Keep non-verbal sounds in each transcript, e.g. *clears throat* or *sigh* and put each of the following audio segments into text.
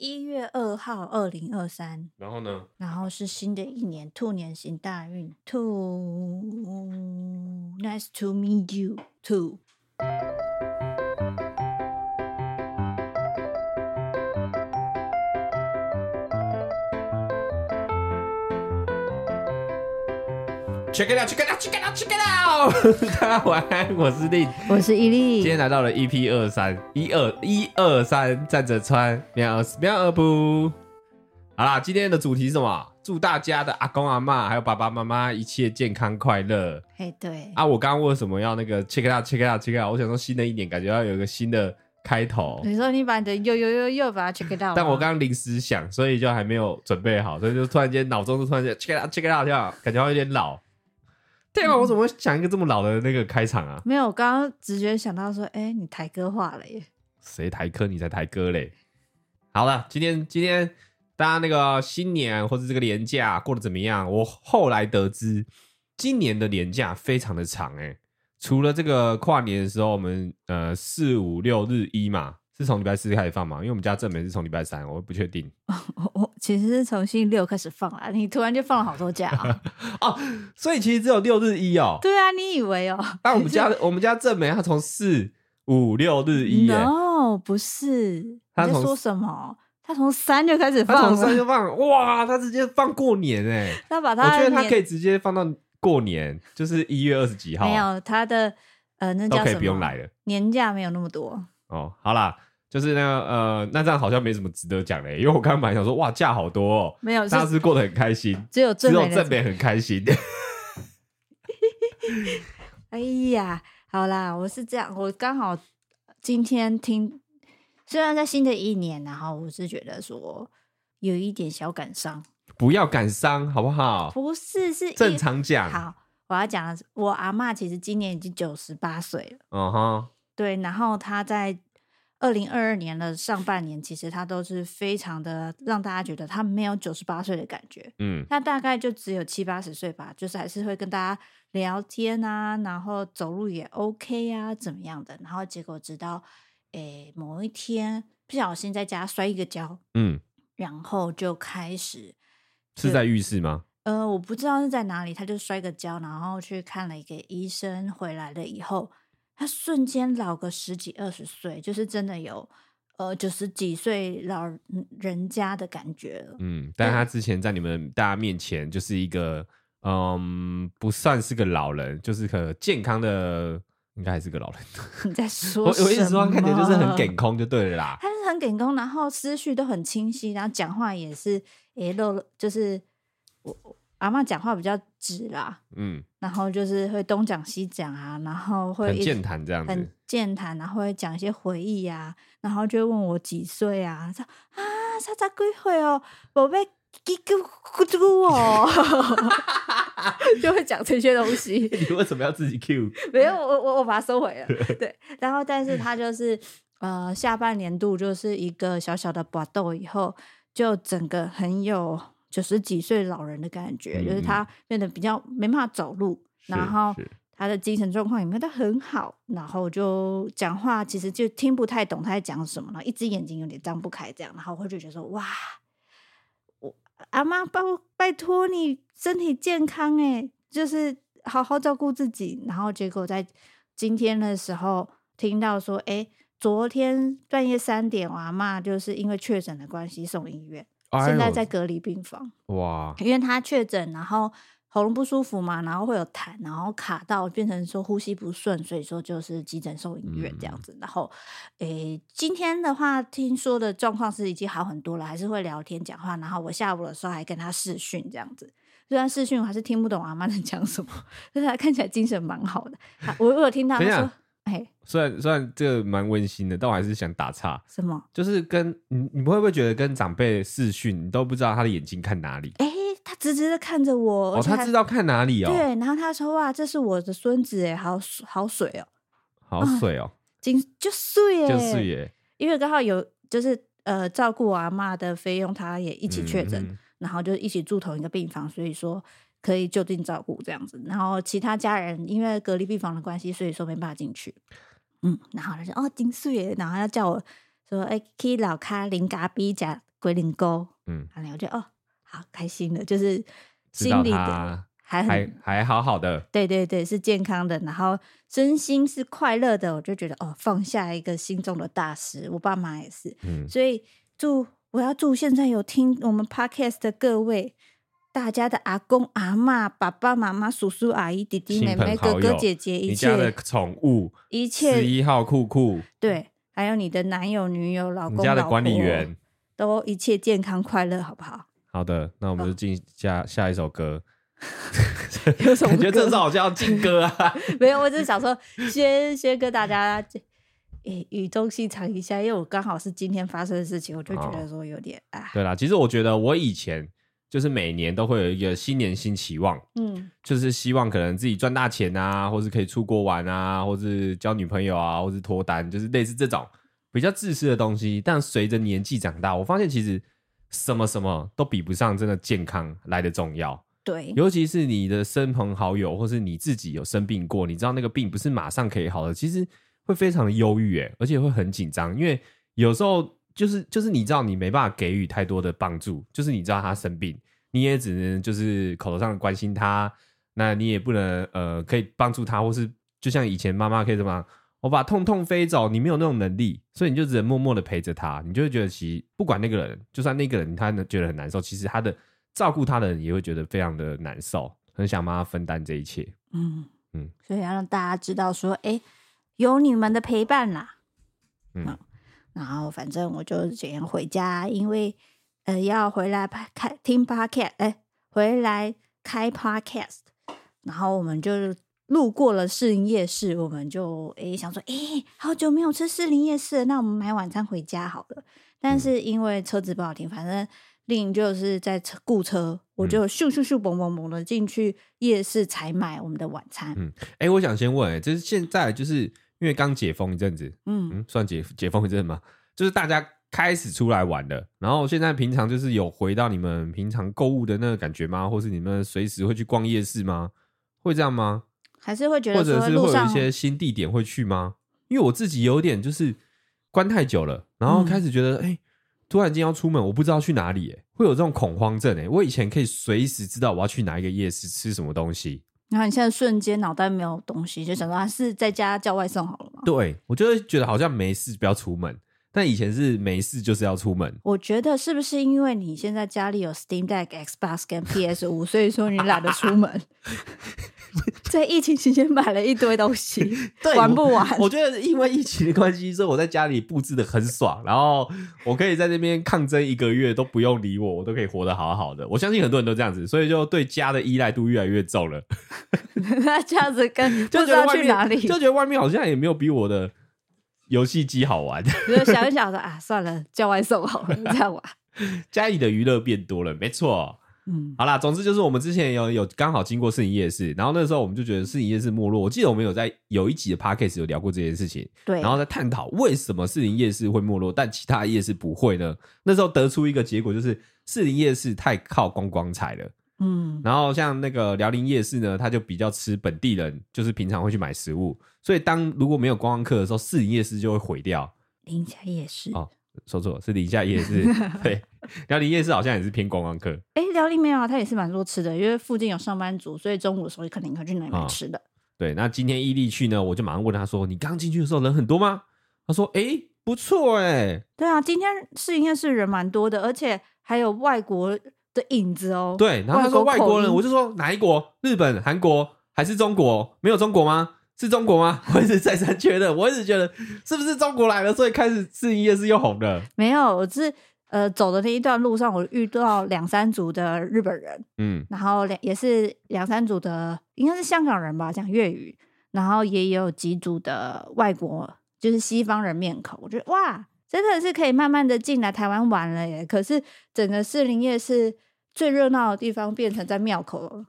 一月二号，二零二三。然后呢？然后是新的一年，兔年行大运。兔，Nice to meet you, too. Check it out, check it out, check it out, check it out！*laughs* 大家晚安，我是令，我是伊利。今天来到了 EP 二三，一二一二三，站着穿，喵二喵二不。好啦，今天的主题是什么？祝大家的阿公阿嬷还有爸爸妈妈一切健康快乐。嘿，对啊，我刚刚为什么要那个 check it out, check it out, check it out？我想说新的一年感觉要有一个新的开头。你说你把你的又又又又把它 check it out，但我刚刚临时想，所以就还没有准备好，所以就突然间脑中就突然间 check it out, check it out，这样感觉有点老。对啊，我怎么会想一个这么老的那个开场啊？没有，我刚刚直觉想到说，哎、欸，你台歌化了耶？谁台歌？你才台歌嘞！好了，今天今天大家那个新年或者这个年假过得怎么样？我后来得知，今年的年假非常的长哎，除了这个跨年的时候，我们呃四五六日一嘛。是从礼拜四开始放嘛？因为我们家正美是从礼拜三，我不确定。*laughs* 我我其实是从星期六开始放啊，你突然就放了好多假啊！*laughs* 哦，所以其实只有六日一哦。对啊，你以为哦？*laughs* 但我们家我们家正美他从四五六日一，no 不是，你在说什么？他从三就开始放，从三就放，哇，他直接放过年哎！他把他，我觉得他可以直接放到过年，就是一月二十几号。没有他的呃，那叫什么？都可以不用来了，年假没有那么多哦。好啦。就是那个呃，那这样好像没什么值得讲嘞，因为我刚刚本来想说，哇，假好多哦，没有，大家是过得很开心，只有正美，正美很开心。*laughs* 哎呀，好啦，我是这样，我刚好今天听，虽然在新的一年，然后我是觉得说有一点小感伤，不要感伤好不好？不是，是正常讲。好，我要讲的是，我阿嬷其实今年已经九十八岁了，嗯哼，对，然后她在。二零二二年的上半年，其实他都是非常的让大家觉得他没有九十八岁的感觉，嗯，他大概就只有七八十岁吧，就是还是会跟大家聊天啊，然后走路也 OK 啊，怎么样的，然后结果直到诶某一天不小心在家摔一个跤，嗯，然后就开始是在浴室吗？呃，我不知道是在哪里，他就摔个跤，然后去看了一个医生，回来了以后。他瞬间老个十几二十岁，就是真的有呃九十几岁老人家的感觉了。嗯，但他之前在你们大家面前就是一个嗯，不算是个老人，就是可健康的，应该还是个老人。*laughs* 你在 *laughs* 说我我一直说看起来就是很梗空就对了啦。他是很梗空，然后思绪都很清晰，然后讲话也是诶漏了，就是我。阿嬷讲话比较直啦，嗯，然后就是会东讲西讲啊，然后会很健谈这样子，很健谈，然后会讲一些回忆呀、啊，然后就会问我几岁啊，说啊，差差几岁哦，宝贝，几咕咕嘟哦，*laughs* 就会讲这些东西。*laughs* 你为什么要自己 Q？*laughs* 没有，我我我把它收回了。对，然后但是他就是呃，下半年度就是一个小小的搏斗以后，就整个很有。九十几岁老人的感觉，嗯、就是他变得比较没办法走路，然后他的精神状况也没有很好，然后就讲话其实就听不太懂他在讲什么然后，一只眼睛有点张不开这样，然后我就觉得说哇，我阿妈拜拜托你身体健康诶，就是好好照顾自己，然后结果在今天的时候听到说，哎，昨天半夜三点，我阿妈就是因为确诊的关系送医院。现在在隔离病房哇，因为他确诊，然后喉咙不舒服嘛，然后会有痰，然后卡到变成说呼吸不顺，所以说就是急诊送医院这样子。嗯、然后，诶，今天的话听说的状况是已经好很多了，还是会聊天讲话。然后我下午的时候还跟他视讯这样子，虽然视讯我还是听不懂阿妈在讲什么，*laughs* 但是他看起来精神蛮好的。我我有听到他说。虽然虽然这个蛮温馨的，但我还是想打岔。什么？就是跟你，你会不会觉得跟长辈视讯，你都不知道他的眼睛看哪里？哎、欸，他直直的看着我，哦，他知道看哪里哦。对，然后他说：“哇，这是我的孙子，哎，好好水哦，好水哦，金、啊、就水，就水耶。因为刚好有就是呃照顾我阿妈的费用，他也一起确诊，嗯嗯，然后就一起住同一个病房，所以说。”可以就近照顾这样子，然后其他家人因为隔离病房的关系，所以说没办法进去。嗯，然后他说哦，金岁，然后要叫我说，哎，可以老咖零嘎逼加龟苓膏，嗯，然后我觉得哦，好开心的，就是心里的他还还还好好的，对对对，是健康的，然后身心是快乐的，我就觉得哦，放下一个心中的大石。我爸妈也是，嗯，所以祝我要祝现在有听我们 podcast 的各位，大家的阿公阿嬷、爸爸妈妈、叔叔阿姨、弟弟妹妹、哥哥姐姐，一切宠物，一切十一号酷酷，对，还有你的男友、女友、老公、你家的管理婆员，都一切健康快乐，好不好？好的，那我们就进下下一首歌。*laughs* 有什么感觉这歌是好像要进歌啊？*laughs* 没有，我只是想说，先先跟大家诶语重心长一下，因为我刚好是今天发生的事情，我就觉得说有点啊。对啦，其实我觉得我以前就是每年都会有一个新年新期望，嗯，就是希望可能自己赚大钱啊，或是可以出国玩啊，或是交女朋友啊，或是脱单，就是类似这种比较自私的东西。但随着年纪长大，我发现其实什么什么都比不上真的健康来的重要。对，尤其是你的亲朋好友，或是你自己有生病过，你知道那个病不是马上可以好的，其实会非常的忧郁，哎，而且会很紧张，因为有时候就是就是你知道你没办法给予太多的帮助，就是你知道他生病，你也只能就是口头上关心他，那你也不能呃可以帮助他，或是就像以前妈妈可以怎么样，我把痛痛飞走，你没有那种能力，所以你就只能默默的陪着他，你就会觉得其实不管那个人，就算那个人他觉得很难受，其实他的。照顾他的人也会觉得非常的难受，很想帮他分担这一切。嗯嗯，所以要让大家知道说，哎，有你们的陪伴啦。嗯，然后反正我就今天回家，因为呃要回来拍开听 podcast，哎，回来开 podcast，然后我们就路过了士林夜市，我们就哎想说，哎，好久没有吃士林夜市，那我们买晚餐回家好了。但是因为车子不好停，反正。另就是在车雇车，我就咻咻咻嘣嘣嘣的进去夜市采买我们的晚餐。嗯，哎、欸，我想先问、欸，哎，就是现在就是因为刚解封一阵子，嗯嗯，算解解封一阵吗？就是大家开始出来玩了，然后现在平常就是有回到你们平常购物的那个感觉吗？或是你们随时会去逛夜市吗？会这样吗？还是会觉得，或者是会有一些新地点会去吗？因为我自己有点就是关太久了，然后开始觉得，哎、嗯。欸突然间要出门，我不知道去哪里，哎，会有这种恐慌症，哎，我以前可以随时知道我要去哪一个夜市吃什么东西，然后你现在瞬间脑袋没有东西，就想说还是在家叫外送好了嘛？对，我就会觉得好像没事不要出门，但以前是没事就是要出门。我觉得是不是因为你现在家里有 Steam Deck、Xbox 跟 PS 五，所以说你懒得出门？*laughs* *laughs* 在疫情期间买了一堆东西，*laughs* 对，玩不完我。我觉得因为疫情的关系，所以我在家里布置的很爽，然后我可以在那边抗争一个月都不用理我，我都可以活得好好的。我相信很多人都这样子，所以就对家的依赖度越来越重了。*laughs* 那这样子跟不知道去哪里，就觉得外面好像也没有比我的游戏机好玩。就想一想说啊，算了，叫外送好了，这样玩。家里的娱乐变多了，没错。嗯，好啦，总之就是我们之前有有刚好经过士林夜市，然后那时候我们就觉得士林夜市没落。我记得我们有在有一集的 podcast 有聊过这件事情，对，然后在探讨为什么士林夜市会没落，但其他夜市不会呢？那时候得出一个结果，就是士林夜市太靠观光财了。嗯，然后像那个辽宁夜市呢，它就比较吃本地人，就是平常会去买食物，所以当如果没有观光客的时候，士林夜市就会毁掉。宁夏夜市哦。说错是宁夏夜市，*laughs* 对，辽宁夜市好像也是偏观光客。哎、欸，辽宁没有啊，它也是蛮多吃的，因为附近有上班族，所以中午的时候肯定会去那里买吃的、哦。对，那今天伊利去呢，我就马上问他说：“你刚进去的时候人很多吗？”他说：“哎、欸，不错哎、欸。”对啊，今天士林夜市人蛮多的，而且还有外国的影子哦。对，然后他说外国人，我就说哪一国？日本、韩国还是中国？没有中国吗？是中国吗？*laughs* 我一直再三确认，我一直觉得是不是中国来了，所以开始士林夜市又红了。没有，我是呃走的那一段路上，我遇到两三组的日本人，嗯，然后两也是两三组的，应该是香港人吧，讲粤语，然后也有几组的外国，就是西方人面孔。我觉得哇，真的是可以慢慢的进来台湾玩了耶。可是整个士林夜市最热闹的地方变成在庙口了。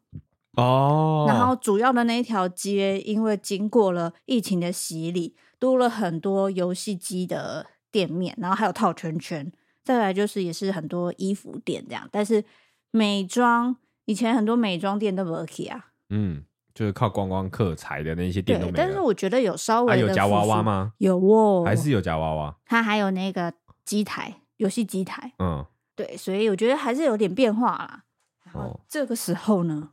哦，然后主要的那一条街，因为经过了疫情的洗礼，多了很多游戏机的店面，然后还有套圈圈。再来就是也是很多衣服店这样，但是美妆以前很多美妆店都没去啊，嗯，就是靠观光客财的那些店都没。但是我觉得有稍微的还有夹娃娃吗？有哦，还是有夹娃娃。它还有那个机台，游戏机台，嗯。对，所以我觉得还是有点变化啦。然后哦，这个时候呢，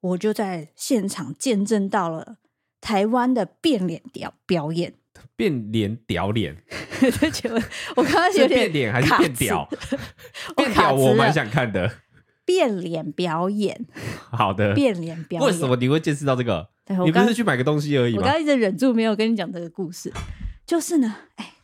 我就在现场见证到了台湾的变脸表表演。变脸屌脸，*laughs* 就觉得我刚刚有 *laughs* 是点变脸还是变屌？*laughs* 变屌我蛮想看的。变脸表演，好的，变脸表演。为什么你会见识到这个？你不是去买个东西而已吗我刚？刚一直忍住没有跟你讲这个故事，就是呢，哎，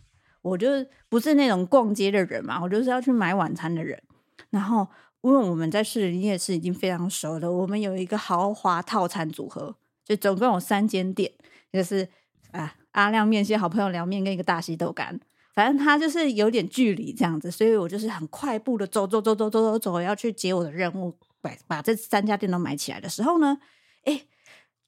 我就是不是那种逛街的人嘛，我就是要去买晚餐的人。然后，因为我们在士林夜市已经非常熟了，我们有一个豪华套餐组合，就总共有三间店，就是啊阿亮面线、好朋友凉面跟一个大西豆干。反正他就是有点距离这样子，所以我就是很快步的走走走走走走走，要去接我的任务，把把这三家店都买起来的时候呢，哎。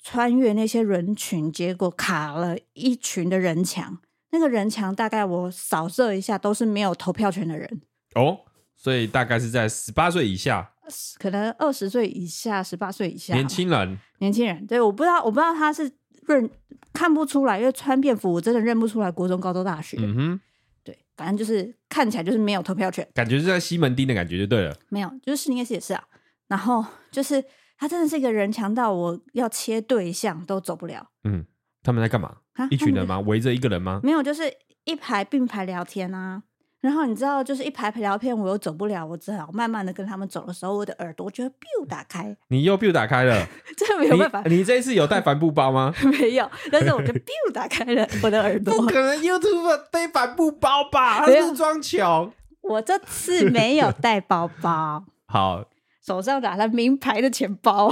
穿越那些人群，结果卡了一群的人墙。那个人墙大概我扫射一下，都是没有投票权的人哦，所以大概是在十八岁以下，可能二十岁以下、十八岁以下年轻人，年轻人。对，我不知道，我不知道他是认看不出来，因为穿便服，我真的认不出来国中、高中、大学。嗯哼，对，反正就是看起来就是没有投票权，感觉是在西门町的感觉就对了。没有，就是应该是也是啊。然后就是。他真的是一个人强到我要切对象都走不了。嗯，他们在干嘛？一群人吗？围着一个人吗？没有，就是一排并排聊天啊。然后你知道，就是一排排聊天，我又走不了，我只好慢慢的跟他们走的时候，我的耳朵就会 biu 打开。你又 biu 打开了，*laughs* 这没有办法你。你这一次有带帆布包吗？*laughs* 没有，但是我就 biu 打开了我的耳朵。不可能，YouTube 背帆布包吧？他是装穷。我这次没有带包包。*laughs* 好。手上拿了名牌的钱包，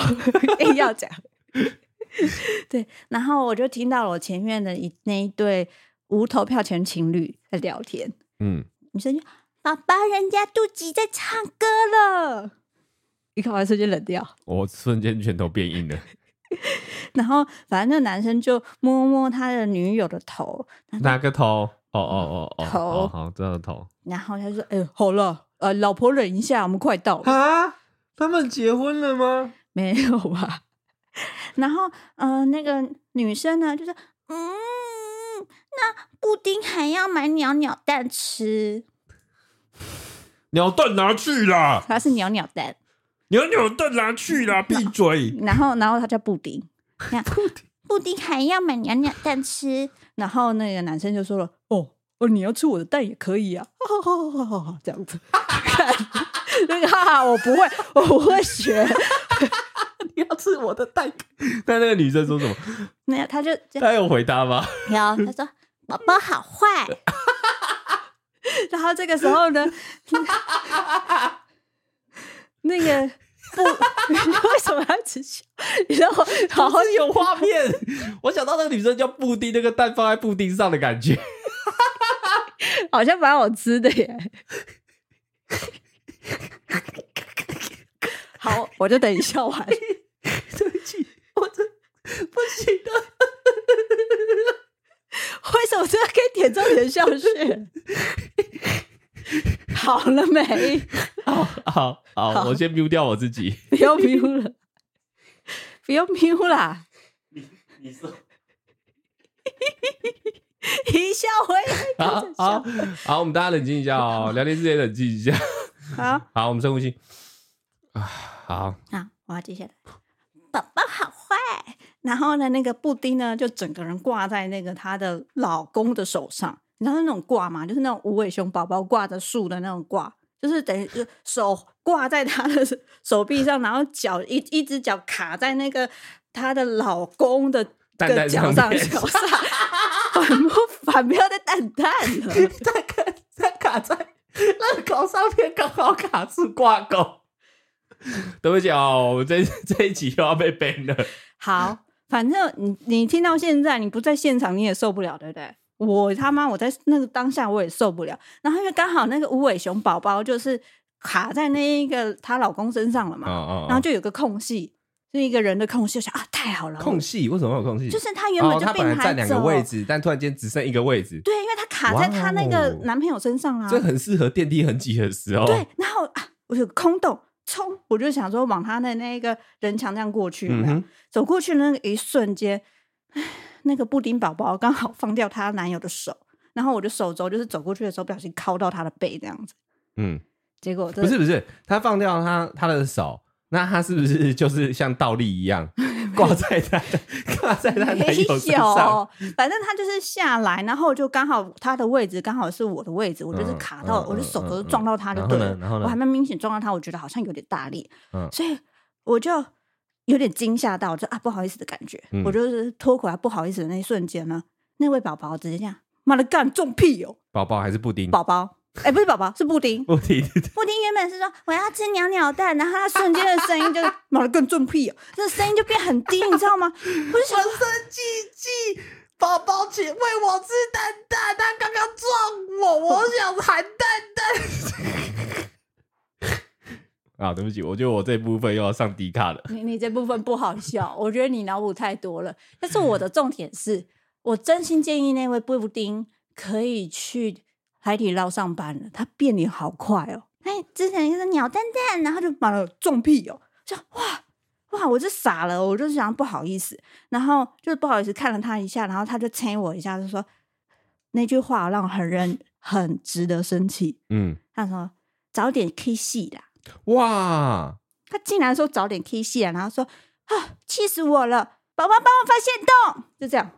硬要讲。对，然后我就听到了我前面的一那一对无投票权情侣在聊天。嗯，女生就：“爸爸，人家肚脐在唱歌了。”一看完瞬间冷掉，我瞬间拳头变硬了。*laughs* 然后，反正那个男生就摸摸他的女友的头，哪个头？哦哦哦哦，头，好，这个头。然后他就说：“哎、欸，好了，呃，老婆忍一下，我们快到了。”啊。他们结婚了吗？没有吧。*laughs* 然后，嗯、呃，那个女生呢，就是：“嗯，那布丁还要买鸟鸟蛋吃。”鸟蛋拿去啦！它是鸟鸟蛋，鸟鸟蛋拿去啦！*laughs* 闭嘴。然后，然后他叫布丁。*laughs* 布丁，布丁还要买鸟鸟蛋吃。然后那个男生就说了：“哦，哦，你要吃我的蛋也可以啊。哦”这样子。*laughs* 那个哈哈，我不会，我不会学。你要吃我的蛋？但那个女生说什么？没有，他就他有回答吗？有，他说宝宝好坏。*laughs* 然后这个时候呢，*laughs* 那个布，*laughs* 你为什么要吃笑？你知道我好好有画面，我想到那个女生叫布丁，那个蛋放在布丁上的感觉，好像蛮好吃的耶。好，我就等你笑完。对不起，我真不行了。为什么这可以点中你的笑穴？*laughs* 好了没？好好好，我先 mute 掉我自己。不要 mute 了，不要 mute 啦。你你说，一笑回。好好好，我们大家冷静一下哦，聊天之前冷静一下。好好，我们深呼吸。啊，好，好，我要接下来。宝宝好坏，然后呢，那个布丁呢，就整个人挂在那个她的老公的手上。你知道那种挂吗？就是那种无尾熊宝宝挂着树的那种挂，就是等于就手挂在她的手臂上，然后脚一一只脚卡在那个她的老公的的脚上，脚上反不反不要再蛋蛋了，再卡再卡在那个狗上面，刚好卡住挂钩。*laughs* 对不起哦，我这这一集又要被 ban 了。好，反正你你听到现在，你不在现场你也受不了，对不对？我他妈我在那个当下我也受不了。然后因为刚好那个无尾熊宝宝就是卡在那一个她老公身上了嘛，哦哦哦然后就有个空隙，就一个人的空隙，我想啊，太好了。空隙为什么有空隙？就是他原本就并排、占两个位置，但突然间只剩一个位置。对，因为他卡在他那个男朋友身上啊。这很适合电梯很挤的时候。对，然后啊，我有个空洞。冲！我就想说往他的那个人墙这样过去，嗯，走过去的那个一瞬间，那个布丁宝宝刚好放掉她男友的手，然后我的手肘就是走过去的时候不小心敲到他的背这样子，嗯，结果不是不是，他放掉他他的手，那他是不是就是像倒立一样 *laughs* 挂在他 *laughs* 挂在他男友身上？反正他就是下来，然后就刚好他的位置刚好是我的位置，我就是卡到，嗯嗯、我的手都撞到他就对了。我还蛮明显撞到他，我觉得好像有点大力，嗯、所以我就有点惊吓到，就啊不好意思的感觉，嗯、我就是脱口而不好意思的那一瞬间呢，那位宝宝直接这样，妈的干中屁哦！宝宝还是布丁？宝宝。哎、欸，不是宝宝，是布丁。布丁，布丁原本是说我要吃鸟鸟蛋，然后他瞬间的声音就妈的更重屁哦，这声音就变很低，你知道吗？我就想生气气，宝宝请喂我吃蛋蛋，他刚刚撞我，我想喊蛋蛋。啊，对不起，我觉得我这部分又要上迪卡了。你你这部分不好笑，我觉得你脑补太多了。但是我的重点是，我真心建议那位布丁可以去。海底捞上班了，他变脸好快哦！哎，之前一个鸟蛋蛋，然后就把了重屁哦，就哇哇，我就傻了，我就想不好意思，然后就不好意思看了他一下，然后他就亲我一下，就说那句话让很人很值得生气。嗯，他说早点 K 戏啦，哇！他竟然说早点 K 戏啊，然后说啊，气死我了，宝宝帮我发限动，就这样，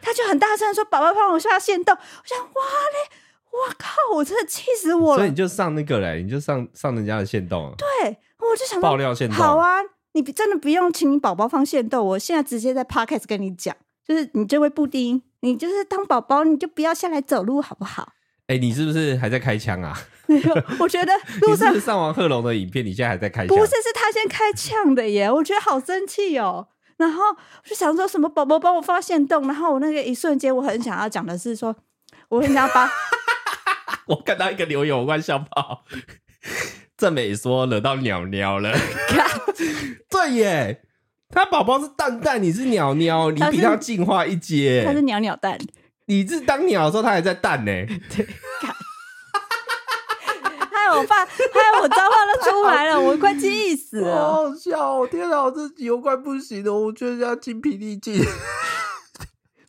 他就很大声说宝宝帮我发限动，我想哇嘞。哇靠！我真的气死我了。所以你就上那个嘞，你就上上人家的线动。对，我就想爆料线动。好啊，你真的不用请你宝宝放线动，我现在直接在 podcast 跟你讲，就是你这位布丁，你就是当宝宝，你就不要下来走路好不好？哎、欸，你是不是还在开枪啊？没有，我觉得 *laughs* 路上你是是上完贺龙的影片，你现在还在开枪？不是，是他先开枪的耶！我觉得好生气哦。然后我就想说什么宝宝帮我发限动，然后我那个一瞬间，我很想要讲的是说，我很想要把。我看到一个留言，我快笑爆。正美说惹到鸟鸟了，*laughs* 对耶，他宝宝是蛋蛋，你是鸟鸟，你比他进化一阶，他是鸟鸟蛋，你是当鸟的时候，他还在蛋呢。对，害我爸，害我脏话都出来了，我快气死了，好好笑哦！天哪，我自己又快不行了，我觉得要精疲力尽。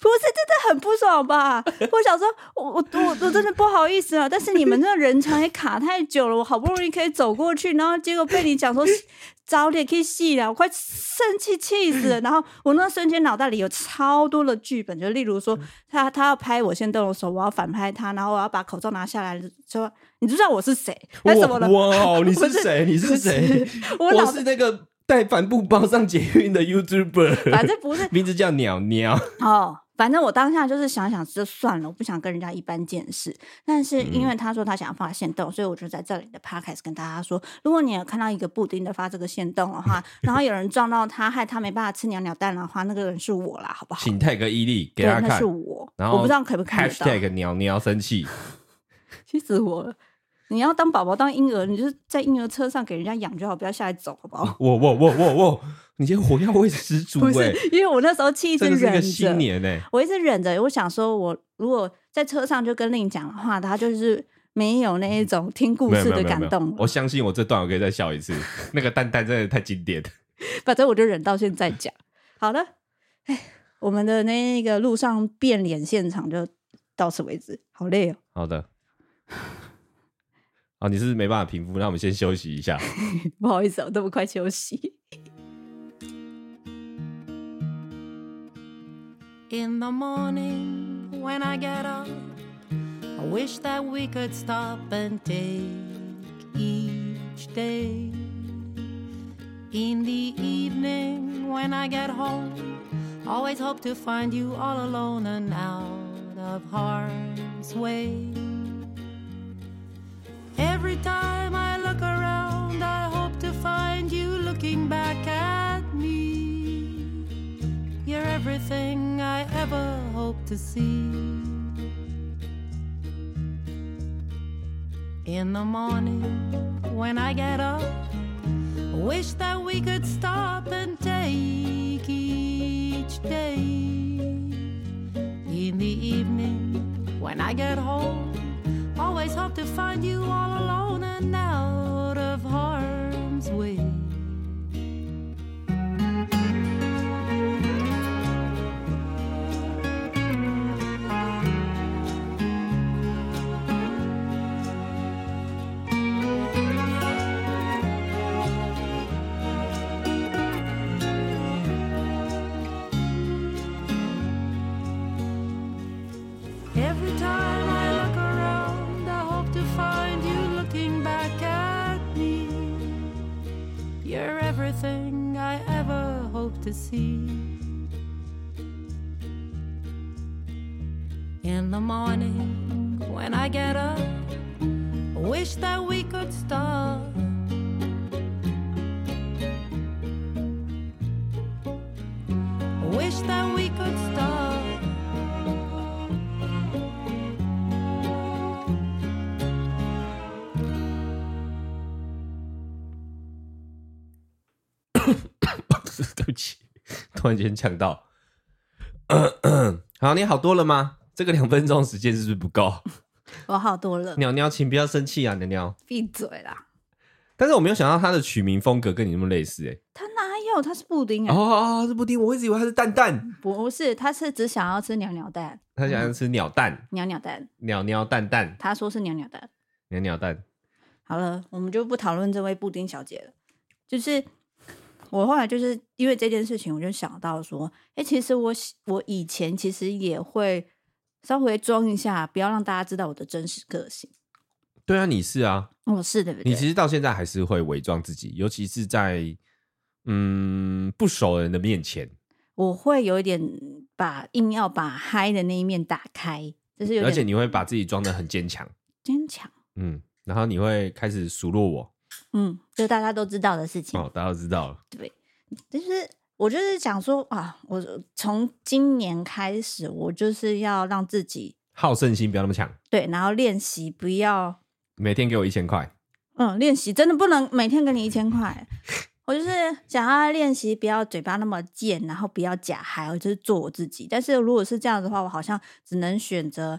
不是，真的很不爽吧？*laughs* 我想说，我我我我真的不好意思啊。但是你们那人墙也卡太久了，我好不容易可以走过去，然后结果被你讲说 *laughs* 早点可以戏了，我快生气气死了。*laughs* 然后我那瞬间脑袋里有超多的剧本，就例如说他他要拍我先动的手，我要反拍他，然后我要把口罩拿下来，说你知道我是谁？为什么呢？哇，你是谁？你是谁？我我是那个带帆布包上捷运的 YouTuber，反正不是名字叫鸟鸟哦。反正我当下就是想想就算了，我不想跟人家一般见识。但是因为他说他想要发限动，所以我就在这里的 podcast 跟大家说：如果你有看到一个布丁的发这个限动的话，*laughs* 然后有人撞到他，害他没办法吃鸟鸟蛋的话，那个人是我啦，好不好？请 tag 伊利给他看，那是我。然后我不知道可不可以 hashtag 鸟鸟生气，气死我了！你要当宝宝当婴儿，你就是在婴儿车上给人家养就好，不要下来走，好不好？*laughs* 我我我我我。你这火药味十足哎！因为我那时候气一直忍着，新年哎，我一直忍着。我想说，我如果在车上就跟令讲的话，他就是没有那一种听故事的感动。我相信我这段我可以再笑一次，那个蛋蛋真的太经典。*laughs* 反正我就忍到现在讲。好了，哎，我们的那个路上变脸现场就到此为止。好累哦。好的。哦，你是是没办法平复？那我们先休息一下。不好意思，我这么快休息。In the morning when I get up, I wish that we could stop and take each day. In the evening when I get home, always hope to find you all alone and out of harm's way. Every time I look around, I hope to find you looking back at me. You're everything I ever hope to see. In the morning when I get up, wish that we could stop and take each day. In the evening when I get home, always hope to find you all 然间呛到。*coughs* 好，你好多了吗？这个两分钟时间是不是不够？我好多了，鸟鸟，请不要生气啊，鸟鸟。闭嘴啦！但是我没有想到他的取名风格跟你那么类似，哎。他哪有？他是布丁啊！哦，是布丁，我一直以为他是蛋蛋。不是，他是只想要吃鸟鸟蛋。他想要吃鸟蛋，鸟鸟蛋，鸟鸟蛋蛋。他说是鸟鸟蛋，鸟鸟蛋。好了，我们就不讨论这位布丁小姐了。就是我后来就是因为这件事情，我就想到说，哎、欸，其实我我以前其实也会稍微装一下，不要让大家知道我的真实个性。对啊，你是啊，我是的。你其实到现在还是会伪装自己，尤其是在嗯不熟人的面前，我会有一点把硬要把嗨的那一面打开，就是有，而且你会把自己装的很坚强，坚强，嗯，然后你会开始数落我。嗯，就大家都知道的事情。哦，大家都知道了。对，就是我就是想说啊，我从今年开始，我就是要让自己好胜心不要那么强。对，然后练习不要每天给我一千块。嗯，练习真的不能每天给你一千块。*laughs* 我就是想要练习不要嘴巴那么贱，然后不要假嗨，我就是做我自己。但是如果是这样的话，我好像只能选择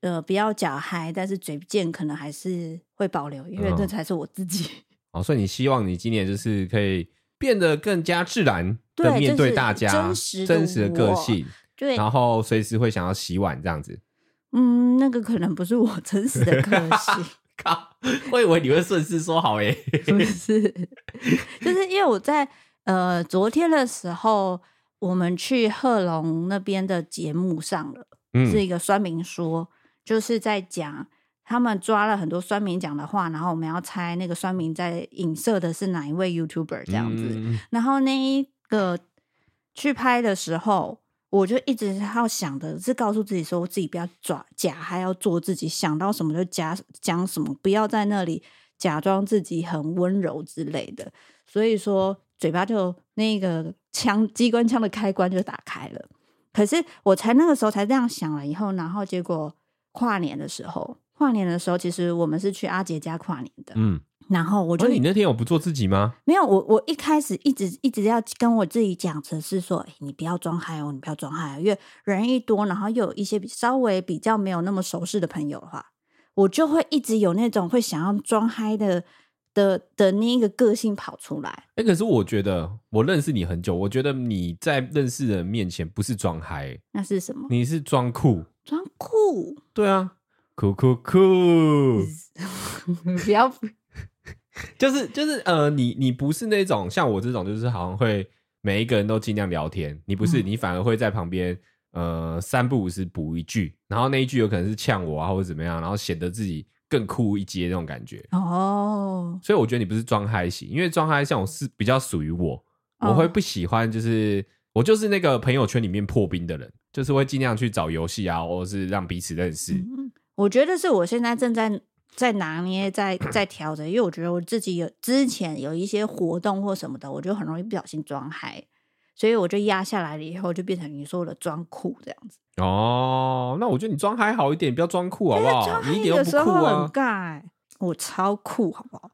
呃不要假嗨，但是嘴贱可能还是会保留，因为这才是我自己。哦，所以你希望你今年就是可以变得更加自然的面对大家，真实的真实的个性，对，然后随时会想要洗碗这样子。嗯，那个可能不是我真实的个性。*laughs* 靠，我以为你会顺势说好诶，*laughs* 不是，就是因为我在呃昨天的时候，我们去贺龙那边的节目上了，嗯、是一个酸明说，就是在讲。他们抓了很多酸民讲的话，然后我们要猜那个酸民在影射的是哪一位 YouTuber 这样子。嗯、然后那一个去拍的时候，我就一直要想的是告诉自己说，我自己不要抓假，还要做自己，想到什么就假讲什么，不要在那里假装自己很温柔之类的。所以说，嘴巴就那个枪机关枪的开关就打开了。可是我才那个时候才这样想了以后，然后结果跨年的时候。跨年的时候，其实我们是去阿杰家跨年的。嗯，然后我就、哦、你那天有不做自己吗？没有，我我一开始一直一直要跟我自己讲的是说，欸、你不要装嗨哦，你不要装嗨哦，因为人一多，然后又有一些稍微比较没有那么熟识的朋友的话，我就会一直有那种会想要装嗨的的的那一个个性跑出来。哎、欸，可是我觉得我认识你很久，我觉得你在认识人面前不是装嗨，那是什么？你是装酷，装酷，对啊。酷酷酷！*laughs* 不要，*laughs* 就是就是呃，你你不是那种像我这种，就是好像会每一个人都尽量聊天。你不是，嗯、你反而会在旁边呃三不五时补一句，然后那一句有可能是呛我啊，或者怎么样，然后显得自己更酷一阶那种感觉。哦，所以我觉得你不是装嗨型，因为装嗨像我是比较属于我，我会不喜欢，就是、哦、我就是那个朋友圈里面破冰的人，就是会尽量去找游戏啊，或者是让彼此认识。嗯我觉得是我现在正在在拿捏，在在 *clears throat* 调整，因为我觉得我自己有之前有一些活动或什么的，我就很容易不小心装嗨，所以我就压下来了，以后就变成你说的装酷这样子。哦，那我觉得你装嗨好一点，不要装酷好不好？你一点都不酷啊！盖，我超酷好不好？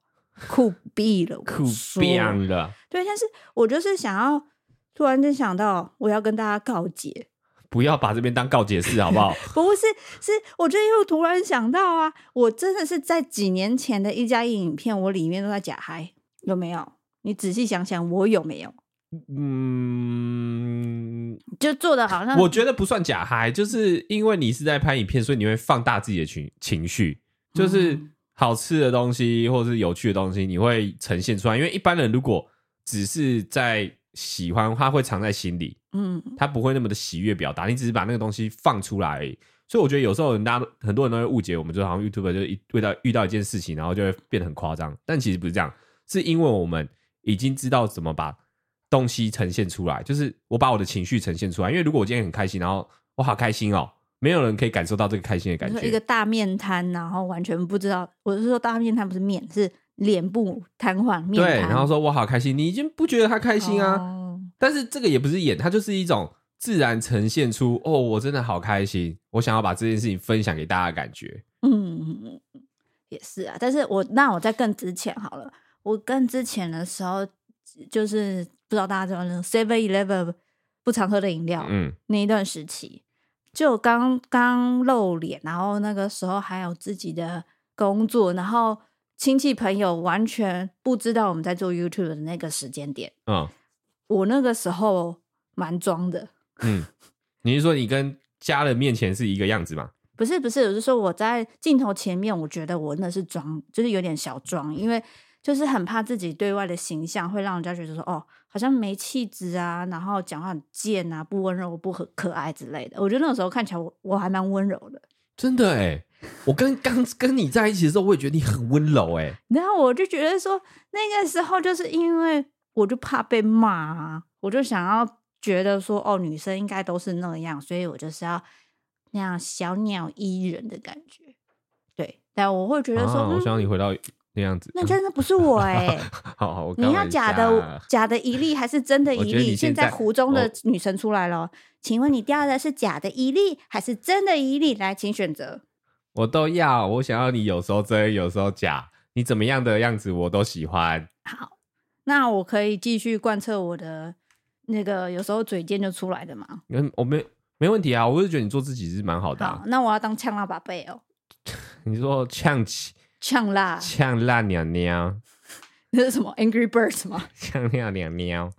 酷毙了，酷毙了。对，但是我就是想要突然间想到，我要跟大家告解。不要把这边当告解室，*laughs* 好不好？*laughs* 不是，是我就又突然想到啊，我真的是在几年前的一家影片，我里面都在假嗨，有没有？你仔细想想，我有没有？嗯，就做的好像我觉得不算假嗨，就是因为你是在拍影片，所以你会放大自己的情情绪，就是好吃的东西或者是有趣的东西，你会呈现出来。因为一般人如果只是在喜欢，他会藏在心里。嗯，他不会那么的喜悦表达，你只是把那个东西放出来而已。所以我觉得有时候人家很多人都会误解我们，就好像 YouTuber 就一遇到遇到一件事情，然后就会变得很夸张。但其实不是这样，是因为我们已经知道怎么把东西呈现出来，就是我把我的情绪呈现出来。因为如果我今天很开心，然后我好开心哦，没有人可以感受到这个开心的感觉。一个大面瘫，然后完全不知道，我是说大面瘫不是面，是脸部瘫痪面瘫。对，然后说我好开心，你已经不觉得他开心啊？哦、但是这个也不是演，他就是一种自然呈现出哦，我真的好开心，我想要把这件事情分享给大家的感觉。嗯。也是啊，但是我那我在更之前好了，我更之前的时候，就是不知道大家知道那 Seven Eleven 不常喝的饮料，嗯，那一段时期，就刚刚露脸，然后那个时候还有自己的工作，然后亲戚朋友完全不知道我们在做 YouTube 的那个时间点，嗯，我那个时候蛮装的，嗯，你是说你跟家人面前是一个样子吗？*laughs* 不是不是，我是说我在镜头前面，我觉得我那是装，就是有点小装，因为就是很怕自己对外的形象会让人家觉得说，哦，好像没气质啊，然后讲话很贱啊，不温柔、不很可爱之类的。我觉得那个时候看起来我我还蛮温柔的，真的哎，我跟刚跟你在一起的时候，我也觉得你很温柔哎。然后我就觉得说，那个时候就是因为我就怕被骂啊，我就想要觉得说，哦，女生应该都是那样，所以我就是要。那样小鸟依人的感觉，对，但我会觉得说，啊、我想你回到那样子，那真的不是我 *laughs* 哎、欸。好好，我你要假的假的一粒还是真的一粒？现在湖中的女神出来了，哦、请问你掉的是假的一粒还是真的一粒？来，请选择。我都要，我想要你有时候真，有时候假，你怎么样的样子我都喜欢。好，那我可以继续贯彻我的那个有时候嘴贱就出来的吗？嗯，我没。没问题啊，我就觉得你做自己是蛮好的、啊。好，那我要当呛辣宝贝哦。*laughs* 你说呛起呛辣呛辣娘娘，*laughs* 那是什么 Angry Birds 吗？*laughs* 呛辣娘娘。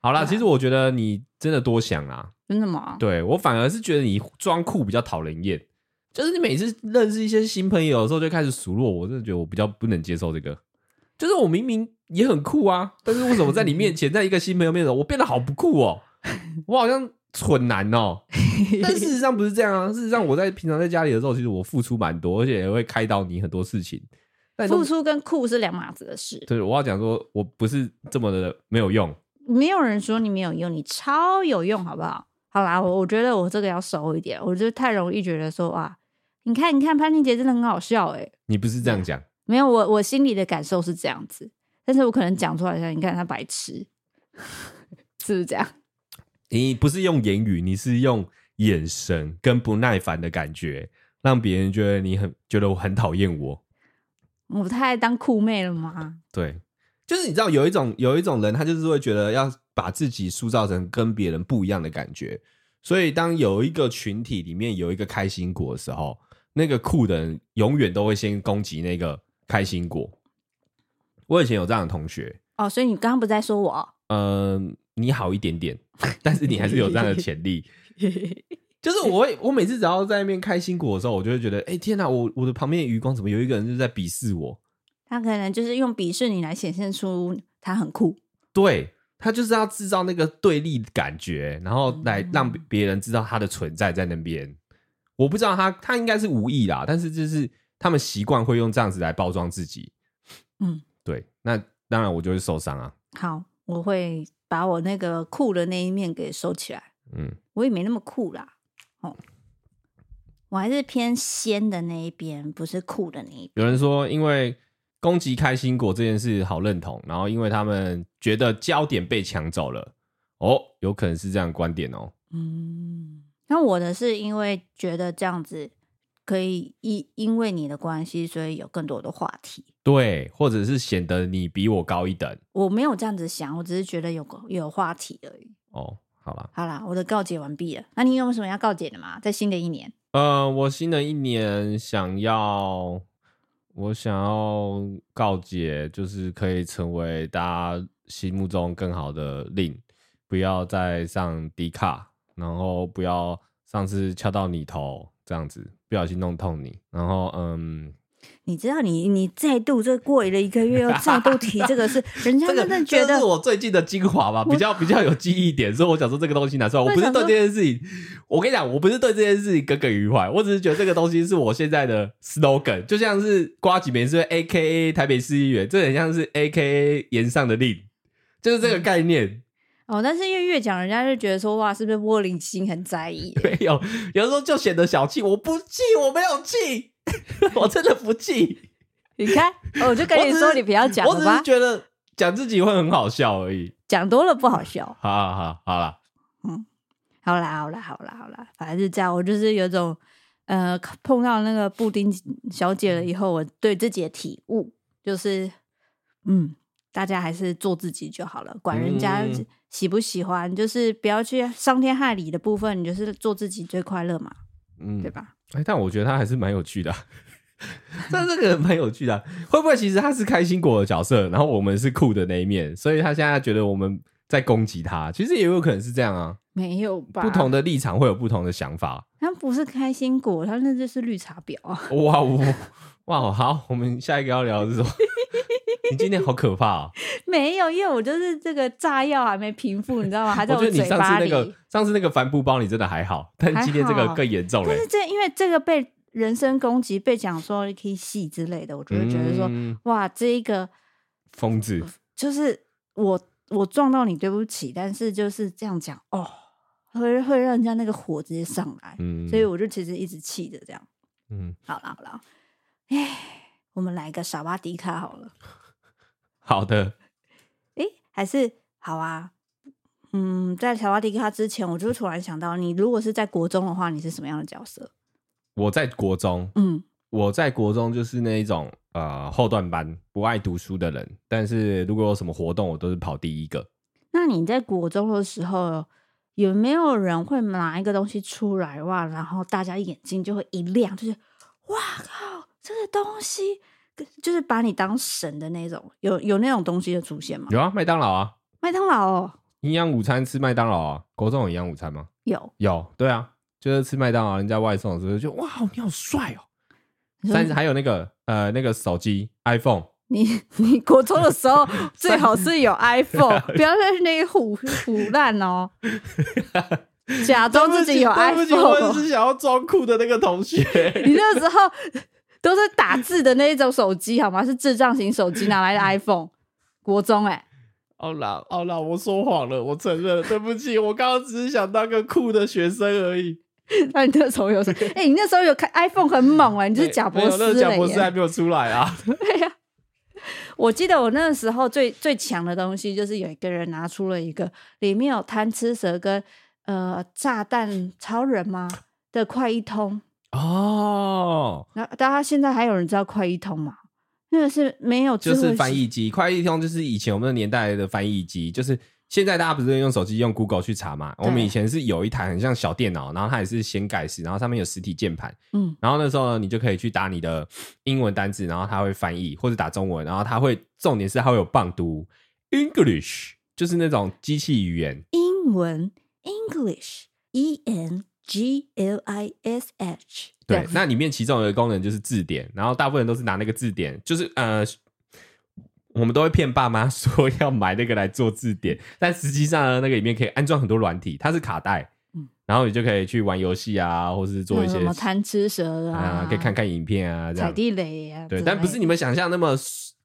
好啦，啊、其实我觉得你真的多想啊。真的吗？对，我反而是觉得你装酷比较讨人厌。就是你每次认识一些新朋友的时候，就开始数落我，真的觉得我比较不能接受这个。就是我明明也很酷啊，但是为什么在你面前，*laughs* 在一个新朋友面前，我变得好不酷哦？我好像。蠢男哦，*laughs* 但事实上不是这样啊。事实上，我在平常在家里的时候，其实我付出蛮多，而且也会开导你很多事情。付出跟酷是两码子的事。对，我要讲说，我不是这么的没有用。没有人说你没有用，你超有用，好不好？好啦，我我觉得我这个要熟一点。我觉得太容易觉得说哇，你看，你看潘金杰真的很好笑哎。你不是这样讲？没有，我我心里的感受是这样子，但是我可能讲出来像你看他白痴，*laughs* 是不是这样？你不是用言语，你是用眼神跟不耐烦的感觉，让别人觉得你很觉得我很讨厌我。我太爱当酷妹了吗？对，就是你知道有一种有一种人，他就是会觉得要把自己塑造成跟别人不一样的感觉。所以当有一个群体里面有一个开心果的时候，那个酷的人永远都会先攻击那个开心果。我以前有这样的同学哦，所以你刚刚不在说我？嗯、呃。你好一点点，*laughs* 但是你还是有这样的潜力。*laughs* 就是我会，我每次只要在那边开心果的时候，我就会觉得，哎、欸，天哪，我我的旁边的余光怎么有一个人就在鄙视我？他可能就是用鄙视你来显现出他很酷。对，他就是要制造那个对立感觉，然后来让别人知道他的存在在那边。嗯、我不知道他，他应该是无意啦，但是就是他们习惯会用这样子来包装自己。嗯，对，那当然我就会受伤啊。好，我会。把我那个酷的那一面给收起来，嗯，我也没那么酷啦，哦，我还是偏仙的那一边，不是酷的那一边。有人说，因为攻击开心果这件事好认同，然后因为他们觉得焦点被抢走了，哦，有可能是这样的观点哦。嗯，那我的是因为觉得这样子。可以因因为你的关系，所以有更多的话题。对，或者是显得你比我高一等。我没有这样子想，我只是觉得有有话题而已。哦，好了，好了，我的告解完毕了。那你有什么要告解的吗？在新的一年？呃，我新的一年想要，我想要告解，就是可以成为大家心目中更好的 Lin，不要再上低卡，然后不要上次敲到你头这样子。不小心弄痛你，然后嗯，你知道你，你你再度这过了一个月，又再度提这个事，*laughs* 人家真的觉得、这个、是我最近的精华吧，比较比较有记忆点，所以我想说这个东西拿出来。我不是对这件事情，我跟你讲，我不是对这件事情耿耿于怀，我只是觉得这个东西是我现在的 slogan，就像是瓜吉没事 A K A 台北市议员，这很像是 A K A 炎上的令，就是这个概念。嗯哦，但是因为越讲，人家就觉得说，哇，是不是玻璃心很在意？*laughs* 没有，有时候就显得小气。我不气，我没有气，*laughs* 我真的不气。你看，我就跟你说，你不要讲了吧。我只是觉得讲自己会很好笑而已，讲多了不好笑。好好好，好了，嗯，好啦，好啦，好啦，好啦，反正是这样。我就是有种，呃，碰到那个布丁小姐了以后，我对自己的体悟就是，嗯。大家还是做自己就好了，管人家喜不喜欢，嗯、就是不要去伤天害理的部分，你就是做自己最快乐嘛，嗯，对吧？但我觉得他还是蛮有趣的、啊，*laughs* 但这个人蛮有趣的、啊，会不会其实他是开心果的角色，然后我们是酷的那一面，所以他现在觉得我们在攻击他，其实也有可能是这样啊，没有吧？不同的立场会有不同的想法，他不是开心果，他那就是绿茶婊啊！哇哇哇！好，我们下一个要聊的是什么？*laughs* 你今天好可怕啊！没有，因为我就是这个炸药还没平复，你知道吗？*laughs* 还在我嘴巴里。上次那个上次那个帆布包，你真的还好，但今天这个更严重了。但是这因为这个被人身攻击，被讲说可以戏之类的，我就会觉得说，嗯、哇，这一个疯子，就是我我撞到你，对不起，但是就是这样讲哦，会会让人家那个火直接上来，嗯，所以我就其实一直气着这样，嗯，好了好了，哎，我们来个傻巴迪卡好了。*laughs* 好的，哎，还是好啊。嗯，在小瓦迪卡之前，我就突然想到，你如果是在国中的话，你是什么样的角色？我在国中，嗯，我在国中就是那一种呃后段班不爱读书的人，但是如果有什么活动，我都是跑第一个。那你在国中的时候，有没有人会拿一个东西出来哇？然后大家眼睛就会一亮，就是哇靠，这个东西。就是把你当神的那种，有有那种东西的出现吗？有啊，麦当劳啊，麦当劳哦，营养午餐吃麦当劳啊，国中有营养午餐吗？有有，对啊，就是吃麦当劳，人家外送的时候就哇，你好帅哦。但是还有那个呃那个手机 iPhone，你你国中的时候 *laughs* 最好是有 iPhone，*laughs* 不要在那里唬唬烂哦，假装自己有 iPhone，我是想要装酷的那个同学，*laughs* 你那时候。都是打字的那一种手机，好吗？*laughs* 是智障型手机，哪来的 *laughs* iPhone？国中哎、欸，好啦好啦，我说谎了，我承认，对不起，*laughs* 我刚刚只是想当个酷的学生而已。那你那时候有什么？哎、欸，你那时候有开 iPhone 很猛哎、欸，你就是贾博士嘞、欸。贾博士还没有出来啊。对呀、啊，我记得我那个时候最最强的东西，就是有一个人拿出了一个里面有贪吃蛇跟呃炸弹超人吗的快一通。哦，那大家现在还有人知道快译通吗？那个是没有，就是翻译机。快译通就是以前我们的年代的翻译机，就是现在大家不是用手机用 Google 去查嘛？我们以前是有一台很像小电脑，然后它也是掀盖式，然后上面有实体键盘。嗯，然后那时候呢，你就可以去打你的英文单字，然后它会翻译，或者打中文，然后它会重点是它会有棒读 English，就是那种机器语言英文 English E N。G L I S H，对，那里面其中有一个功能就是字典，然后大部分人都是拿那个字典，就是呃，我们都会骗爸妈说要买那个来做字典，但实际上呢，那个里面可以安装很多软体，它是卡带，嗯，然后你就可以去玩游戏啊，或是做一些什么贪吃蛇啊，啊，可以看看影片啊，踩地雷啊，对，但不是你们想象那么